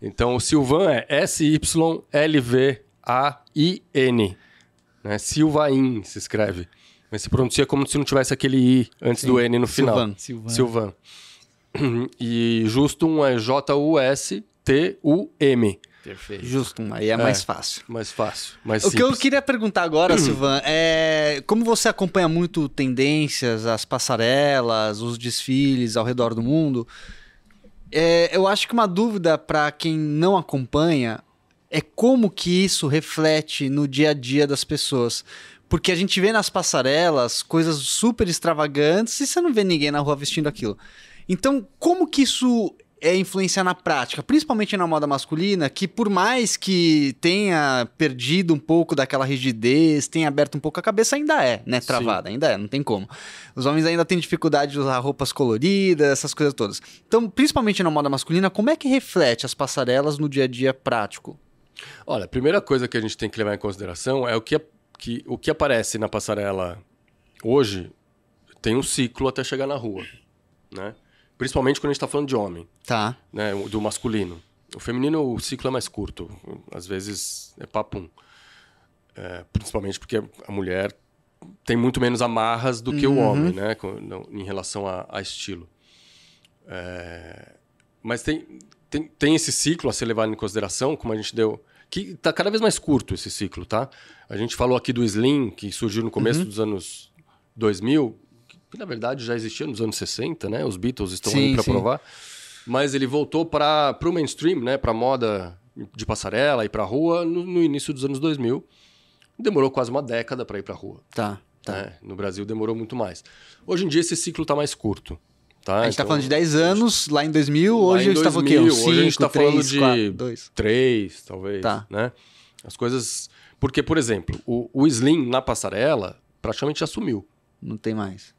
Então, o Silvan é S-Y-L-V-A-I-N. Né? Silvain se escreve. Mas se pronuncia como se não tivesse aquele I antes Sim. do N no final. Silvan. Silvan. Silvan. E Justum é J-U-S-T-U-M. Perfeito. Justo, aí é, é, mais fácil. Mais fácil. Mais o simples. que eu queria perguntar agora, Silvan, é como você acompanha muito tendências, as passarelas, os desfiles ao redor do mundo, é, eu acho que uma dúvida para quem não acompanha é como que isso reflete no dia a dia das pessoas. Porque a gente vê nas passarelas coisas super extravagantes e você não vê ninguém na rua vestindo aquilo. Então, como que isso é influenciar na prática, principalmente na moda masculina, que por mais que tenha perdido um pouco daquela rigidez, tenha aberto um pouco a cabeça, ainda é, né? Travada, Sim. ainda é, não tem como. Os homens ainda têm dificuldade de usar roupas coloridas, essas coisas todas. Então, principalmente na moda masculina, como é que reflete as passarelas no dia a dia prático? Olha, a primeira coisa que a gente tem que levar em consideração é o que, que, o que aparece na passarela hoje tem um ciclo até chegar na rua, né? Principalmente quando a gente está falando de homem. Tá. Né, do masculino. O feminino, o ciclo é mais curto. Às vezes é papum. É, principalmente porque a mulher tem muito menos amarras do que uhum. o homem, né? Em relação a, a estilo. É, mas tem, tem, tem esse ciclo a ser levado em consideração, como a gente deu. Que está cada vez mais curto esse ciclo, tá? A gente falou aqui do Slim, que surgiu no começo uhum. dos anos 2000 que na verdade já existia nos anos 60, né? Os Beatles estão sim, aí para provar. mas ele voltou para o mainstream, né, para moda de passarela e para rua no, no, início dos anos 2000. Demorou quase uma década para ir para rua. Tá. tá. Né? No Brasil demorou muito mais. Hoje em dia esse ciclo está mais curto. Tá? A gente está então, falando de 10 anos, lá em 2000, hoje a gente estava o quê? Uns 5, hoje a gente está falando de 3, talvez. Tá. Né? As coisas... Porque, por exemplo, o, o Slim na passarela praticamente já sumiu. Não tem mais.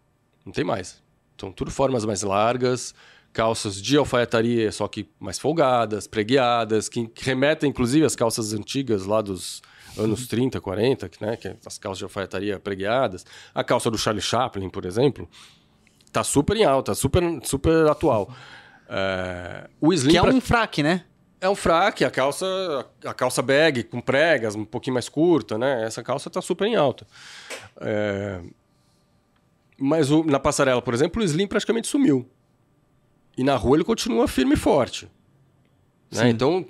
Não tem mais. São tudo formas mais largas, calças de alfaiataria, só que mais folgadas, pregueadas, que remetem inclusive às calças antigas lá dos anos 30, 40, né, que é as calças de alfaiataria pregueadas. A calça do Charlie Chaplin, por exemplo, tá super em alta, super, super atual. É... O Slim que é pra... um fraque, né? É um fraque, a calça, a calça bag com pregas, um pouquinho mais curta, né? Essa calça tá super em alta. É... Mas o, na passarela, por exemplo, o Slim praticamente sumiu. E na rua ele continua firme e forte. Né? Então,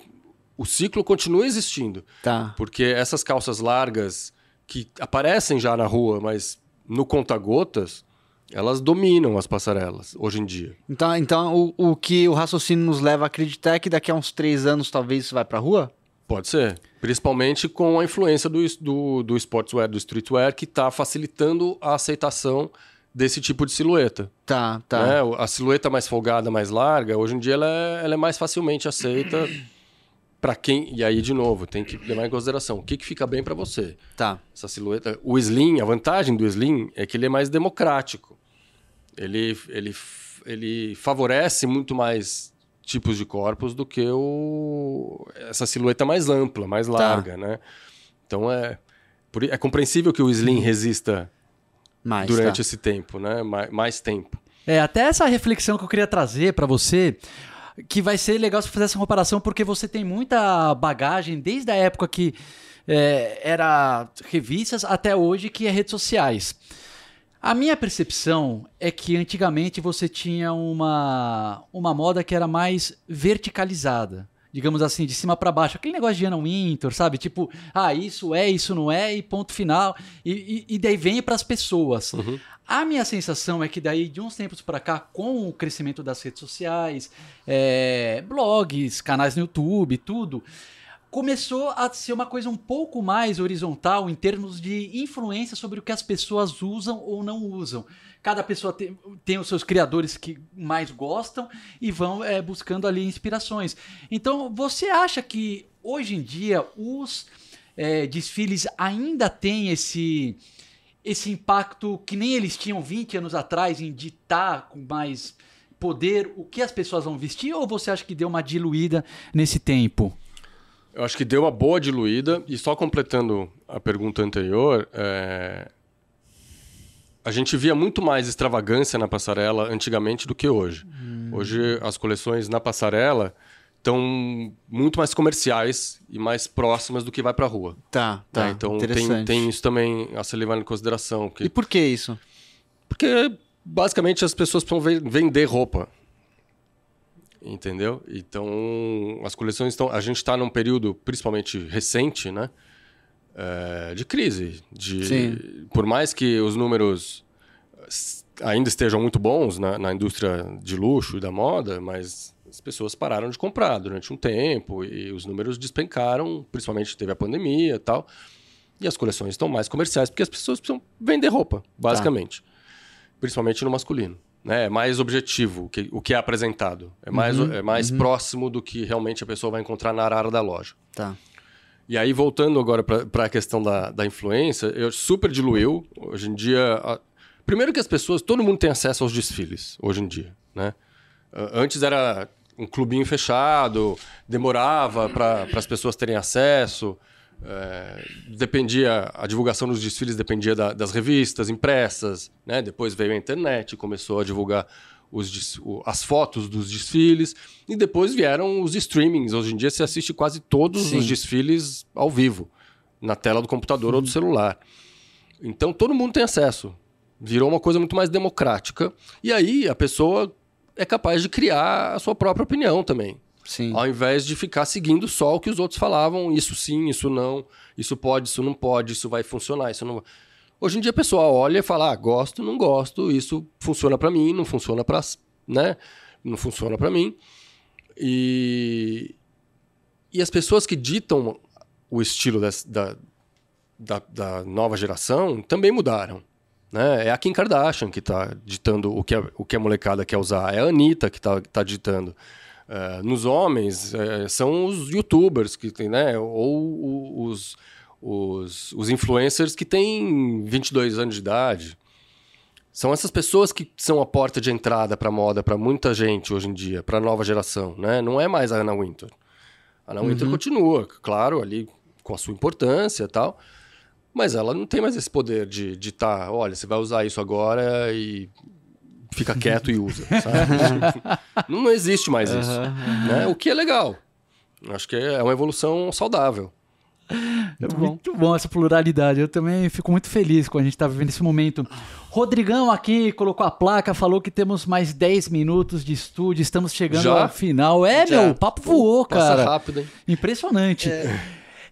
o ciclo continua existindo. Tá. Porque essas calças largas que aparecem já na rua, mas no conta-gotas, elas dominam as passarelas hoje em dia. Então, então o, o que o raciocínio nos leva a acreditar é que daqui a uns três anos talvez isso vai pra rua? Pode ser. Principalmente com a influência do, do, do sportswear, do streetwear, que está facilitando a aceitação desse tipo de silhueta. Tá, tá. Né? A silhueta mais folgada, mais larga, hoje em dia ela é, ela é mais facilmente aceita para quem. E aí, de novo, tem que levar em consideração o que, que fica bem para você. Tá. Essa silhueta. O slim, a vantagem do slim é que ele é mais democrático. Ele, ele, ele favorece muito mais tipos de corpos do que o, essa silhueta mais ampla, mais tá. larga, tá. né? Então é, é compreensível que o slim resista mais, durante tá. esse tempo, né? Mais, mais, tempo. É, até essa reflexão que eu queria trazer para você, que vai ser legal você fazer essa comparação, porque você tem muita bagagem desde a época que é, era revistas até hoje, que é redes sociais. A minha percepção é que antigamente você tinha uma, uma moda que era mais verticalizada digamos assim, de cima para baixo. Aquele negócio de Anna Winter, sabe? Tipo, ah, isso é, isso não é, e ponto final. E, e, e daí vem para as pessoas. Uhum. A minha sensação é que daí, de uns tempos para cá, com o crescimento das redes sociais, é, blogs, canais no YouTube, tudo, começou a ser uma coisa um pouco mais horizontal em termos de influência sobre o que as pessoas usam ou não usam cada pessoa tem, tem os seus criadores que mais gostam e vão é, buscando ali inspirações. Então, você acha que hoje em dia os é, desfiles ainda têm esse esse impacto que nem eles tinham 20 anos atrás em ditar com mais poder o que as pessoas vão vestir ou você acha que deu uma diluída nesse tempo? Eu acho que deu uma boa diluída e só completando a pergunta anterior, é, a gente via muito mais extravagância na passarela antigamente do que hoje. Hum. Hoje as coleções na passarela estão muito mais comerciais e mais próximas do que vai para a rua. Tá, tá. Né? Então tem, tem isso também a ser levado em consideração. Que... E por que isso? Porque basicamente as pessoas precisam vender roupa. Entendeu? Então as coleções estão. A gente está num período principalmente recente, né? É, de crise. De, Sim. Por mais que os números ainda estejam muito bons na, na, indústria de luxo e da moda, mas as pessoas pararam de comprar durante um tempo e os números despencaram, principalmente teve a pandemia e tal. E as coleções estão mais comerciais porque as pessoas precisam vender roupa, basicamente. Tá. Principalmente no masculino. Né? É mais objetivo o que, o que é apresentado. É mais, uhum, é mais uhum. próximo do que realmente a pessoa vai encontrar na arara da loja. Tá. E aí, voltando agora para a questão da, da influência, eu super diluiu. Hoje em dia. A... Primeiro que as pessoas, todo mundo tem acesso aos desfiles, hoje em dia. Né? Antes era um clubinho fechado, demorava para as pessoas terem acesso. É, dependia a divulgação dos desfiles dependia da, das revistas impressas né depois veio a internet começou a divulgar os, as fotos dos desfiles e depois vieram os streamings. Hoje em dia você assiste quase todos Sim. os desfiles ao vivo, na tela do computador ou do celular. Então todo mundo tem acesso. Virou uma coisa muito mais democrática. E aí a pessoa é capaz de criar a sua própria opinião também. Sim. Ao invés de ficar seguindo só o que os outros falavam, isso sim, isso não, isso pode, isso não pode, isso vai funcionar, isso não. Hoje em dia a pessoa olha e fala: ah, gosto, não gosto, isso funciona para mim, não funciona para, né? Não funciona para mim. E, e as pessoas que ditam o estilo des- da, da, da nova geração também mudaram. Né? É a Kim Kardashian que está ditando o que, a, o que a molecada quer usar. É a Anitta que está tá ditando. Eh, nos homens, eh, são os youtubers que tem, né? Ou o- os, os, os influencers que têm 22 anos de idade. São essas pessoas que são a porta de entrada para moda para muita gente hoje em dia, para a nova geração, né? Não é mais a Anna Wintour. A Anna Wintour continua, claro, ali com a sua importância e tal, mas ela não tem mais esse poder de ditar, olha, você vai usar isso agora e fica quieto e usa, sabe? não, não existe mais isso, né? O que é legal. Acho que é uma evolução saudável. É muito bom essa pluralidade. Eu também fico muito feliz com a gente estar vivendo esse momento. Rodrigão aqui colocou a placa, falou que temos mais 10 minutos de estúdio, estamos chegando Já? ao final. É, Já. meu, o papo voou, Passa cara. rápido, hein? Impressionante.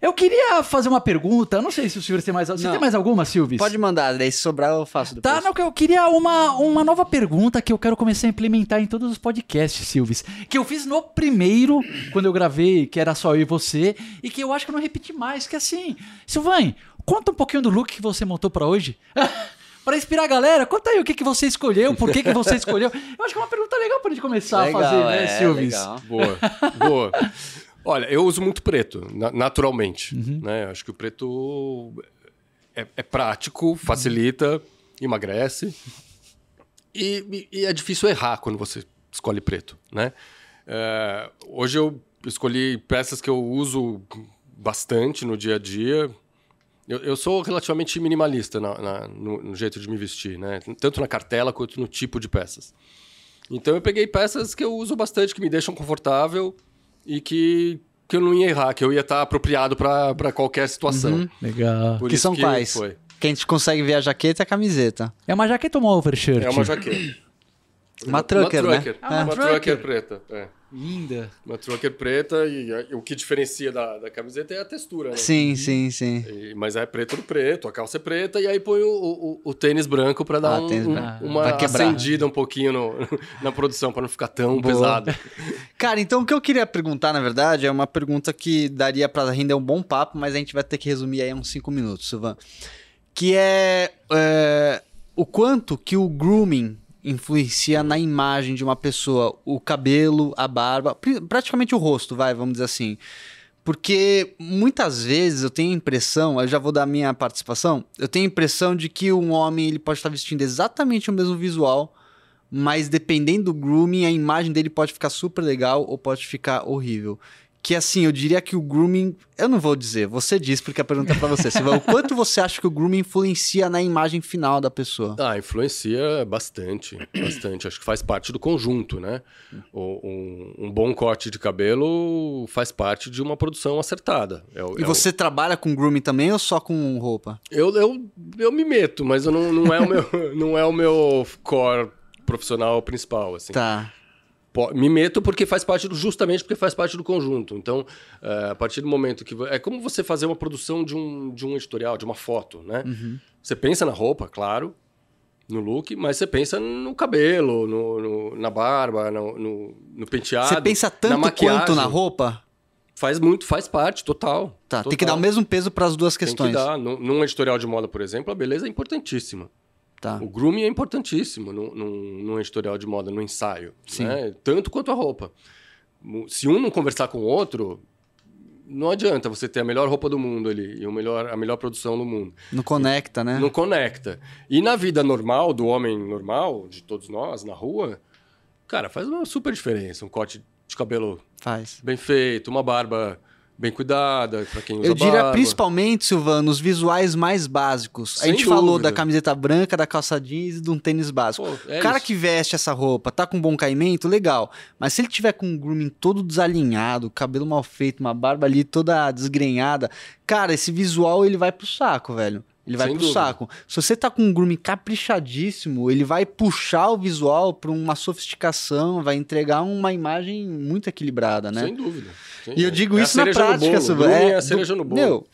Eu queria fazer uma pergunta, não sei se o Silvio tem mais... Você Não. tem mais alguma, Silvio? Pode mandar, daí se sobrar eu faço depois. Tá, não, que eu queria uma, uma nova pergunta que eu quero começar a implementar em todos os podcasts, Silvis. Que eu fiz no primeiro, quando eu gravei, que era só eu e você, e que eu acho que eu não repeti mais, que assim, Silvan, conta um pouquinho do look que você montou pra hoje. Pra inspirar a galera, conta aí o que, que você escolheu, por que, que você escolheu. Eu acho que é uma pergunta legal pra gente começar Legal, a fazer, né, é, legal. Boa, boa. Olha, eu uso muito preto, na- naturalmente. Uhum. Né? Acho que o preto é, é prático, facilita, emagrece. E, e- e é difícil errar quando você escolhe preto, né? É, hoje eu escolhi peças que eu uso bastante no dia a dia. Eu, eu sou relativamente minimalista na- na- no, no jeito de me vestir, né? Tanto na cartela quanto no tipo de peças. Então eu peguei peças que eu uso bastante, que me deixam confortável e que, que eu não ia errar, que eu ia estar apropriado para qualquer situação. Legal. Por Que são quais? Foi. Que a gente consegue ver a jaqueta e a camiseta. É uma jaqueta ou uma overshirt? É uma jaqueta. Uma trucker, né? trucker. Ah, uma uma trucker. trucker preta. É. Linda. Uma trucker preta e, e o que diferencia da, da camiseta é a textura, né? Sim, sim, sim. E- mas é preto no preto, a calça é preta e aí põe o, o- o tênis branco para dar Ah, um- tênis um- uma acendida um pouquinho no- na produção para não ficar tão Boa. pesado. Cara, então o que eu queria perguntar, na verdade, é uma pergunta que daria pra render um bom papo, mas a gente vai ter que resumir aí uns 5 minutos, Silvan. Que é, é, o quanto que o grooming influencia na imagem de uma pessoa, o cabelo, a barba, pri- praticamente o rosto, vai, vamos dizer assim. Porque muitas vezes eu tenho a impressão, eu já vou dar minha participação, eu tenho a impressão de que um homem ele pode estar vestindo exatamente o mesmo visual, mas dependendo do grooming, a imagem dele pode ficar super legal ou pode ficar horrível. Que assim, eu diria que o grooming. Eu não vou dizer, você diz porque a pergunta é pra você. O quanto você acha que o grooming influencia na imagem final da pessoa? Ah, influencia bastante, bastante. Acho que faz parte do conjunto, né? O- um, um bom corte de cabelo faz parte de uma produção acertada. É o- E é o- você trabalha com grooming também ou só com roupa? eu, eu, eu me meto, mas eu não, não, é o meu, não é o meu core profissional principal, assim. Tá. Me meto porque faz parte do, justamente porque faz parte do conjunto. Então, é, a partir do momento que. É como você fazer uma produção de um, de um editorial, de uma foto, né? Uhum. Você pensa na roupa, claro, no look, mas você pensa no cabelo, no, no- na barba, no, no, no penteado. Você pensa na tanto maquiagem. quanto na roupa? Faz muito, faz parte, total. Tá, total. tem que dar o mesmo peso para as duas Tem questões. que dar. Num, num editorial de moda, por exemplo, a beleza é importantíssima. Tá. O grooming é importantíssimo num, num, num editorial de moda, no ensaio. Né? Tanto quanto a roupa. Se um não conversar com o outro, não adianta você ter a melhor roupa do mundo ali e o melhor, a melhor produção do mundo. Não conecta, né? Não conecta. E na vida normal, do homem normal, de todos nós, na rua, cara, faz uma super diferença. Um corte de cabelo Faz. bem feito, uma barba bem cuidada, pra quem usa Eu diria barba. principalmente, Silvano, os visuais mais básicos. a Sem gente falou dúvida. da camiseta branca, da calça jeans e de um tênis básico. Pô, é o cara isso. que veste essa roupa, tá com bom caimento, legal. Mas se ele tiver com um grooming todo desalinhado, cabelo mal feito, uma barba ali toda desgrenhada, cara, esse visual ele vai pro saco, velho. Ele vai Sem pro dúvida. saco. Se você tá com um grooming caprichadíssimo, ele vai puxar o visual pra uma sofisticação, vai entregar uma imagem muito equilibrada, né? Sem dúvida. Sem E eu digo É isso na prática, bolo. Grooming É, é a cereja no bolo. Meu,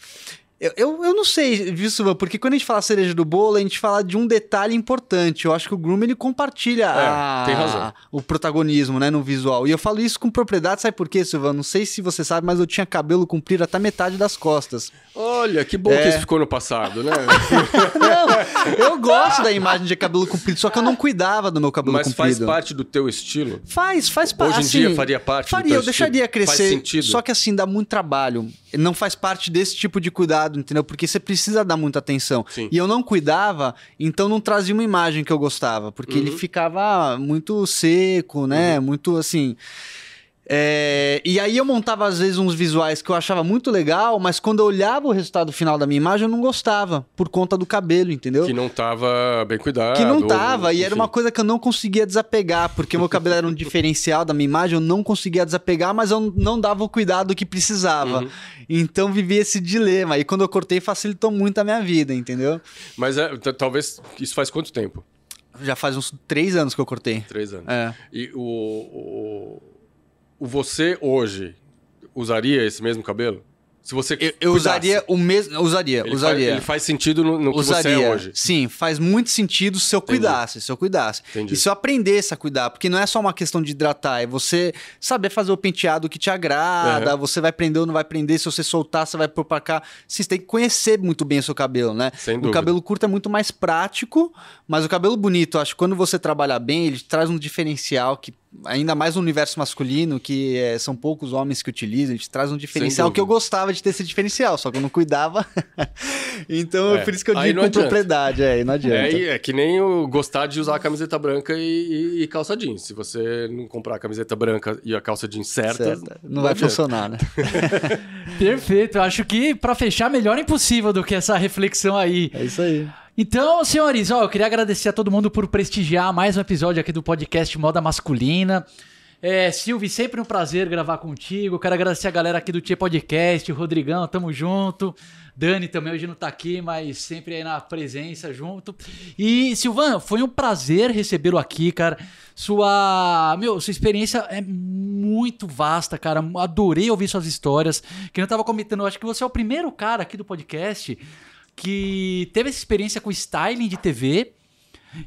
Eu, eu, eu não sei, viu, Silvan? Porque quando a gente fala cereja do bolo, a gente fala de um detalhe importante. Eu acho que o Groom ele compartilha É, a- o protagonismo, né, no visual. E eu falo isso com propriedade, sabe por quê, Silvan? Não sei se você sabe, mas eu tinha cabelo comprido até metade das costas. Olha, que bom É. que isso ficou no passado, né? Não, eu gosto da imagem de cabelo comprido, só que eu não cuidava do meu cabelo Mas comprido. faz parte do teu estilo. Faz, faz parte. Hoje em dia faria parte do Faria, teu eu deixaria estilo. Faz crescer. sentido. Só que assim, dá muito trabalho. Não faz parte desse tipo de cuidado, entendeu? Porque você precisa dar muita atenção. Sim. E eu não cuidava, então não trazia uma imagem que eu gostava. Porque Uhum. ele ficava muito seco, né? Muito assim. É, e aí eu montava às vezes uns visuais que eu achava muito legal, mas quando eu olhava o resultado final da minha imagem, eu não gostava, por conta do cabelo, entendeu? Que não tava bem cuidado. Que não ou- tava, e era uma coisa que eu não conseguia desapegar, porque meu cabelo era um diferencial da minha imagem, eu não conseguia desapegar, mas eu não dava o cuidado que precisava. Uhum. Então vivi esse dilema, e quando eu cortei facilitou muito a minha vida, entendeu? Mas é, talvez. Isso faz quanto tempo? Já faz uns três anos que eu cortei. Três anos. É. E o, o você hoje usaria esse mesmo cabelo? Se você Eu, eu usaria o mesmo. Usaria, Ele usaria. Faz, ele faz sentido no, no que usaria. você é hoje. Sim, faz muito sentido se eu cuidasse, se eu cuidasse. Entendi. E se eu aprendesse a cuidar, porque não é só uma questão de hidratar, é você saber fazer o penteado que te agrada, Aham. você vai prender ou não vai prender, se você soltar, você vai pôr pra cá. Você tem que conhecer muito bem o seu cabelo, né? Sem o dúvida. cabelo curto é muito mais prático, mas o cabelo bonito, acho que quando você trabalha bem, ele traz um diferencial que ainda mais no universo masculino, que é, são poucos homens que utilizam, ele te traz um diferencial que eu gostava de ter esse diferencial, só que eu não cuidava. então, é por isso que eu digo não com adianta. propriedade, é, e não adianta. É, é que nem o gostar de usar a camiseta branca e, e- e calça jeans. Se você não comprar a camiseta branca e a calça jeans certa, Certo. Não, vai adianta. funcionar, né? Perfeito. Acho que pra fechar, melhor impossível do que essa reflexão aí. É isso aí. Então, senhores, ó, eu queria agradecer a todo mundo por prestigiar mais um episódio aqui do podcast Moda Masculina. É, Silvio, sempre um prazer gravar contigo. Quero agradecer a galera aqui do Tia Podcast, o Rodrigão, tamo junto. Dani também hoje não tá aqui, mas sempre aí na presença junto. E, Silvan, foi um prazer recebê-lo aqui, cara. Sua, meu, sua experiência é muito vasta, cara. Adorei ouvir suas histórias. Que eu tava comentando, eu acho que você é o primeiro cara aqui do podcast que teve essa experiência com styling de TV.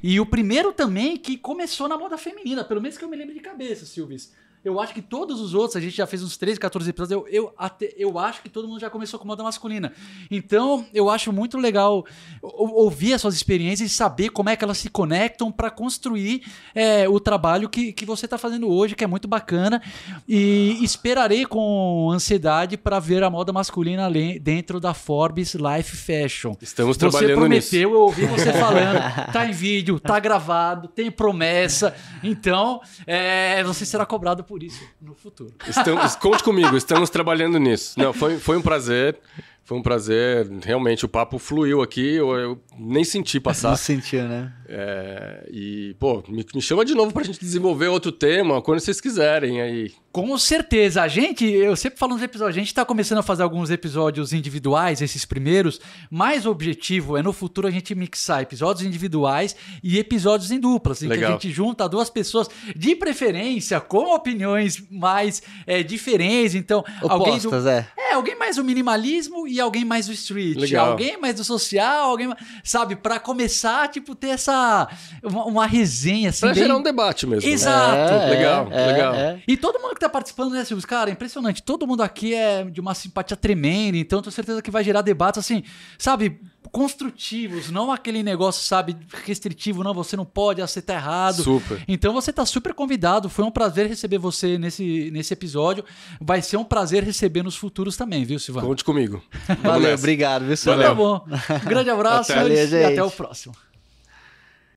E o primeiro também que começou na moda feminina, pelo menos que eu me lembro de cabeça, Silvis. Eu acho que todos os outros, a gente já fez uns 13, 14 episódios, eu, eu, até, eu acho que todo mundo já começou com moda masculina. Então, eu acho muito legal ou- ouvir as suas experiências e saber como é que elas se conectam para construir é, o trabalho que, que você está fazendo hoje, que é muito bacana. E esperarei com ansiedade para ver a moda masculina dentro da Forbes Life Fashion. Estamos Você trabalhando nisso. prometeu, eu ouvi você falando. Tá em vídeo, tá gravado, tem promessa. Então, é, você será cobrado por isso no futuro. Estamos, conte comigo, estamos trabalhando nisso. Não, foi, foi um prazer. Foi um prazer. Realmente, o papo fluiu aqui. Eu, eu nem senti Não passar. sentiu, né? É, e, pô, me, me chama de novo pra gente desenvolver outro tema quando vocês quiserem aí. Com certeza. A gente, eu sempre falo nos episódios, a gente tá começando a fazer alguns episódios individuais, esses primeiros, mas o objetivo é no futuro a gente mixar episódios individuais e episódios em duplas, em que a gente junta duas pessoas, de preferência, com opiniões mais é, diferentes. Então, alguém do, Opostas, é. É, alguém mais do minimalismo e alguém mais do street. Legal. Alguém mais do social, alguém mais, Sabe, pra começar, tipo, ter essa. Uma, uma resenha assim. Pra bem- gerar um debate mesmo. né? Exato. É, legal, é, legal. é. E todo mundo que tá participando, né, Silvio? Cara, é impressionante. Todo mundo aqui é de uma simpatia tremenda, então tenho certeza que vai gerar debates, assim, sabe, construtivos, não aquele negócio, sabe, restritivo, não, você não pode, ah, você tá errado. Super. Então você tá super convidado. Foi um prazer receber você nesse, nesse episódio. Vai ser um prazer receber nos futuros também, viu, Silvano? Conte comigo. Valeu, obrigado, viu, Então Silvio? tá bom. Um grande abraço Até. Valeu, e até o próximo.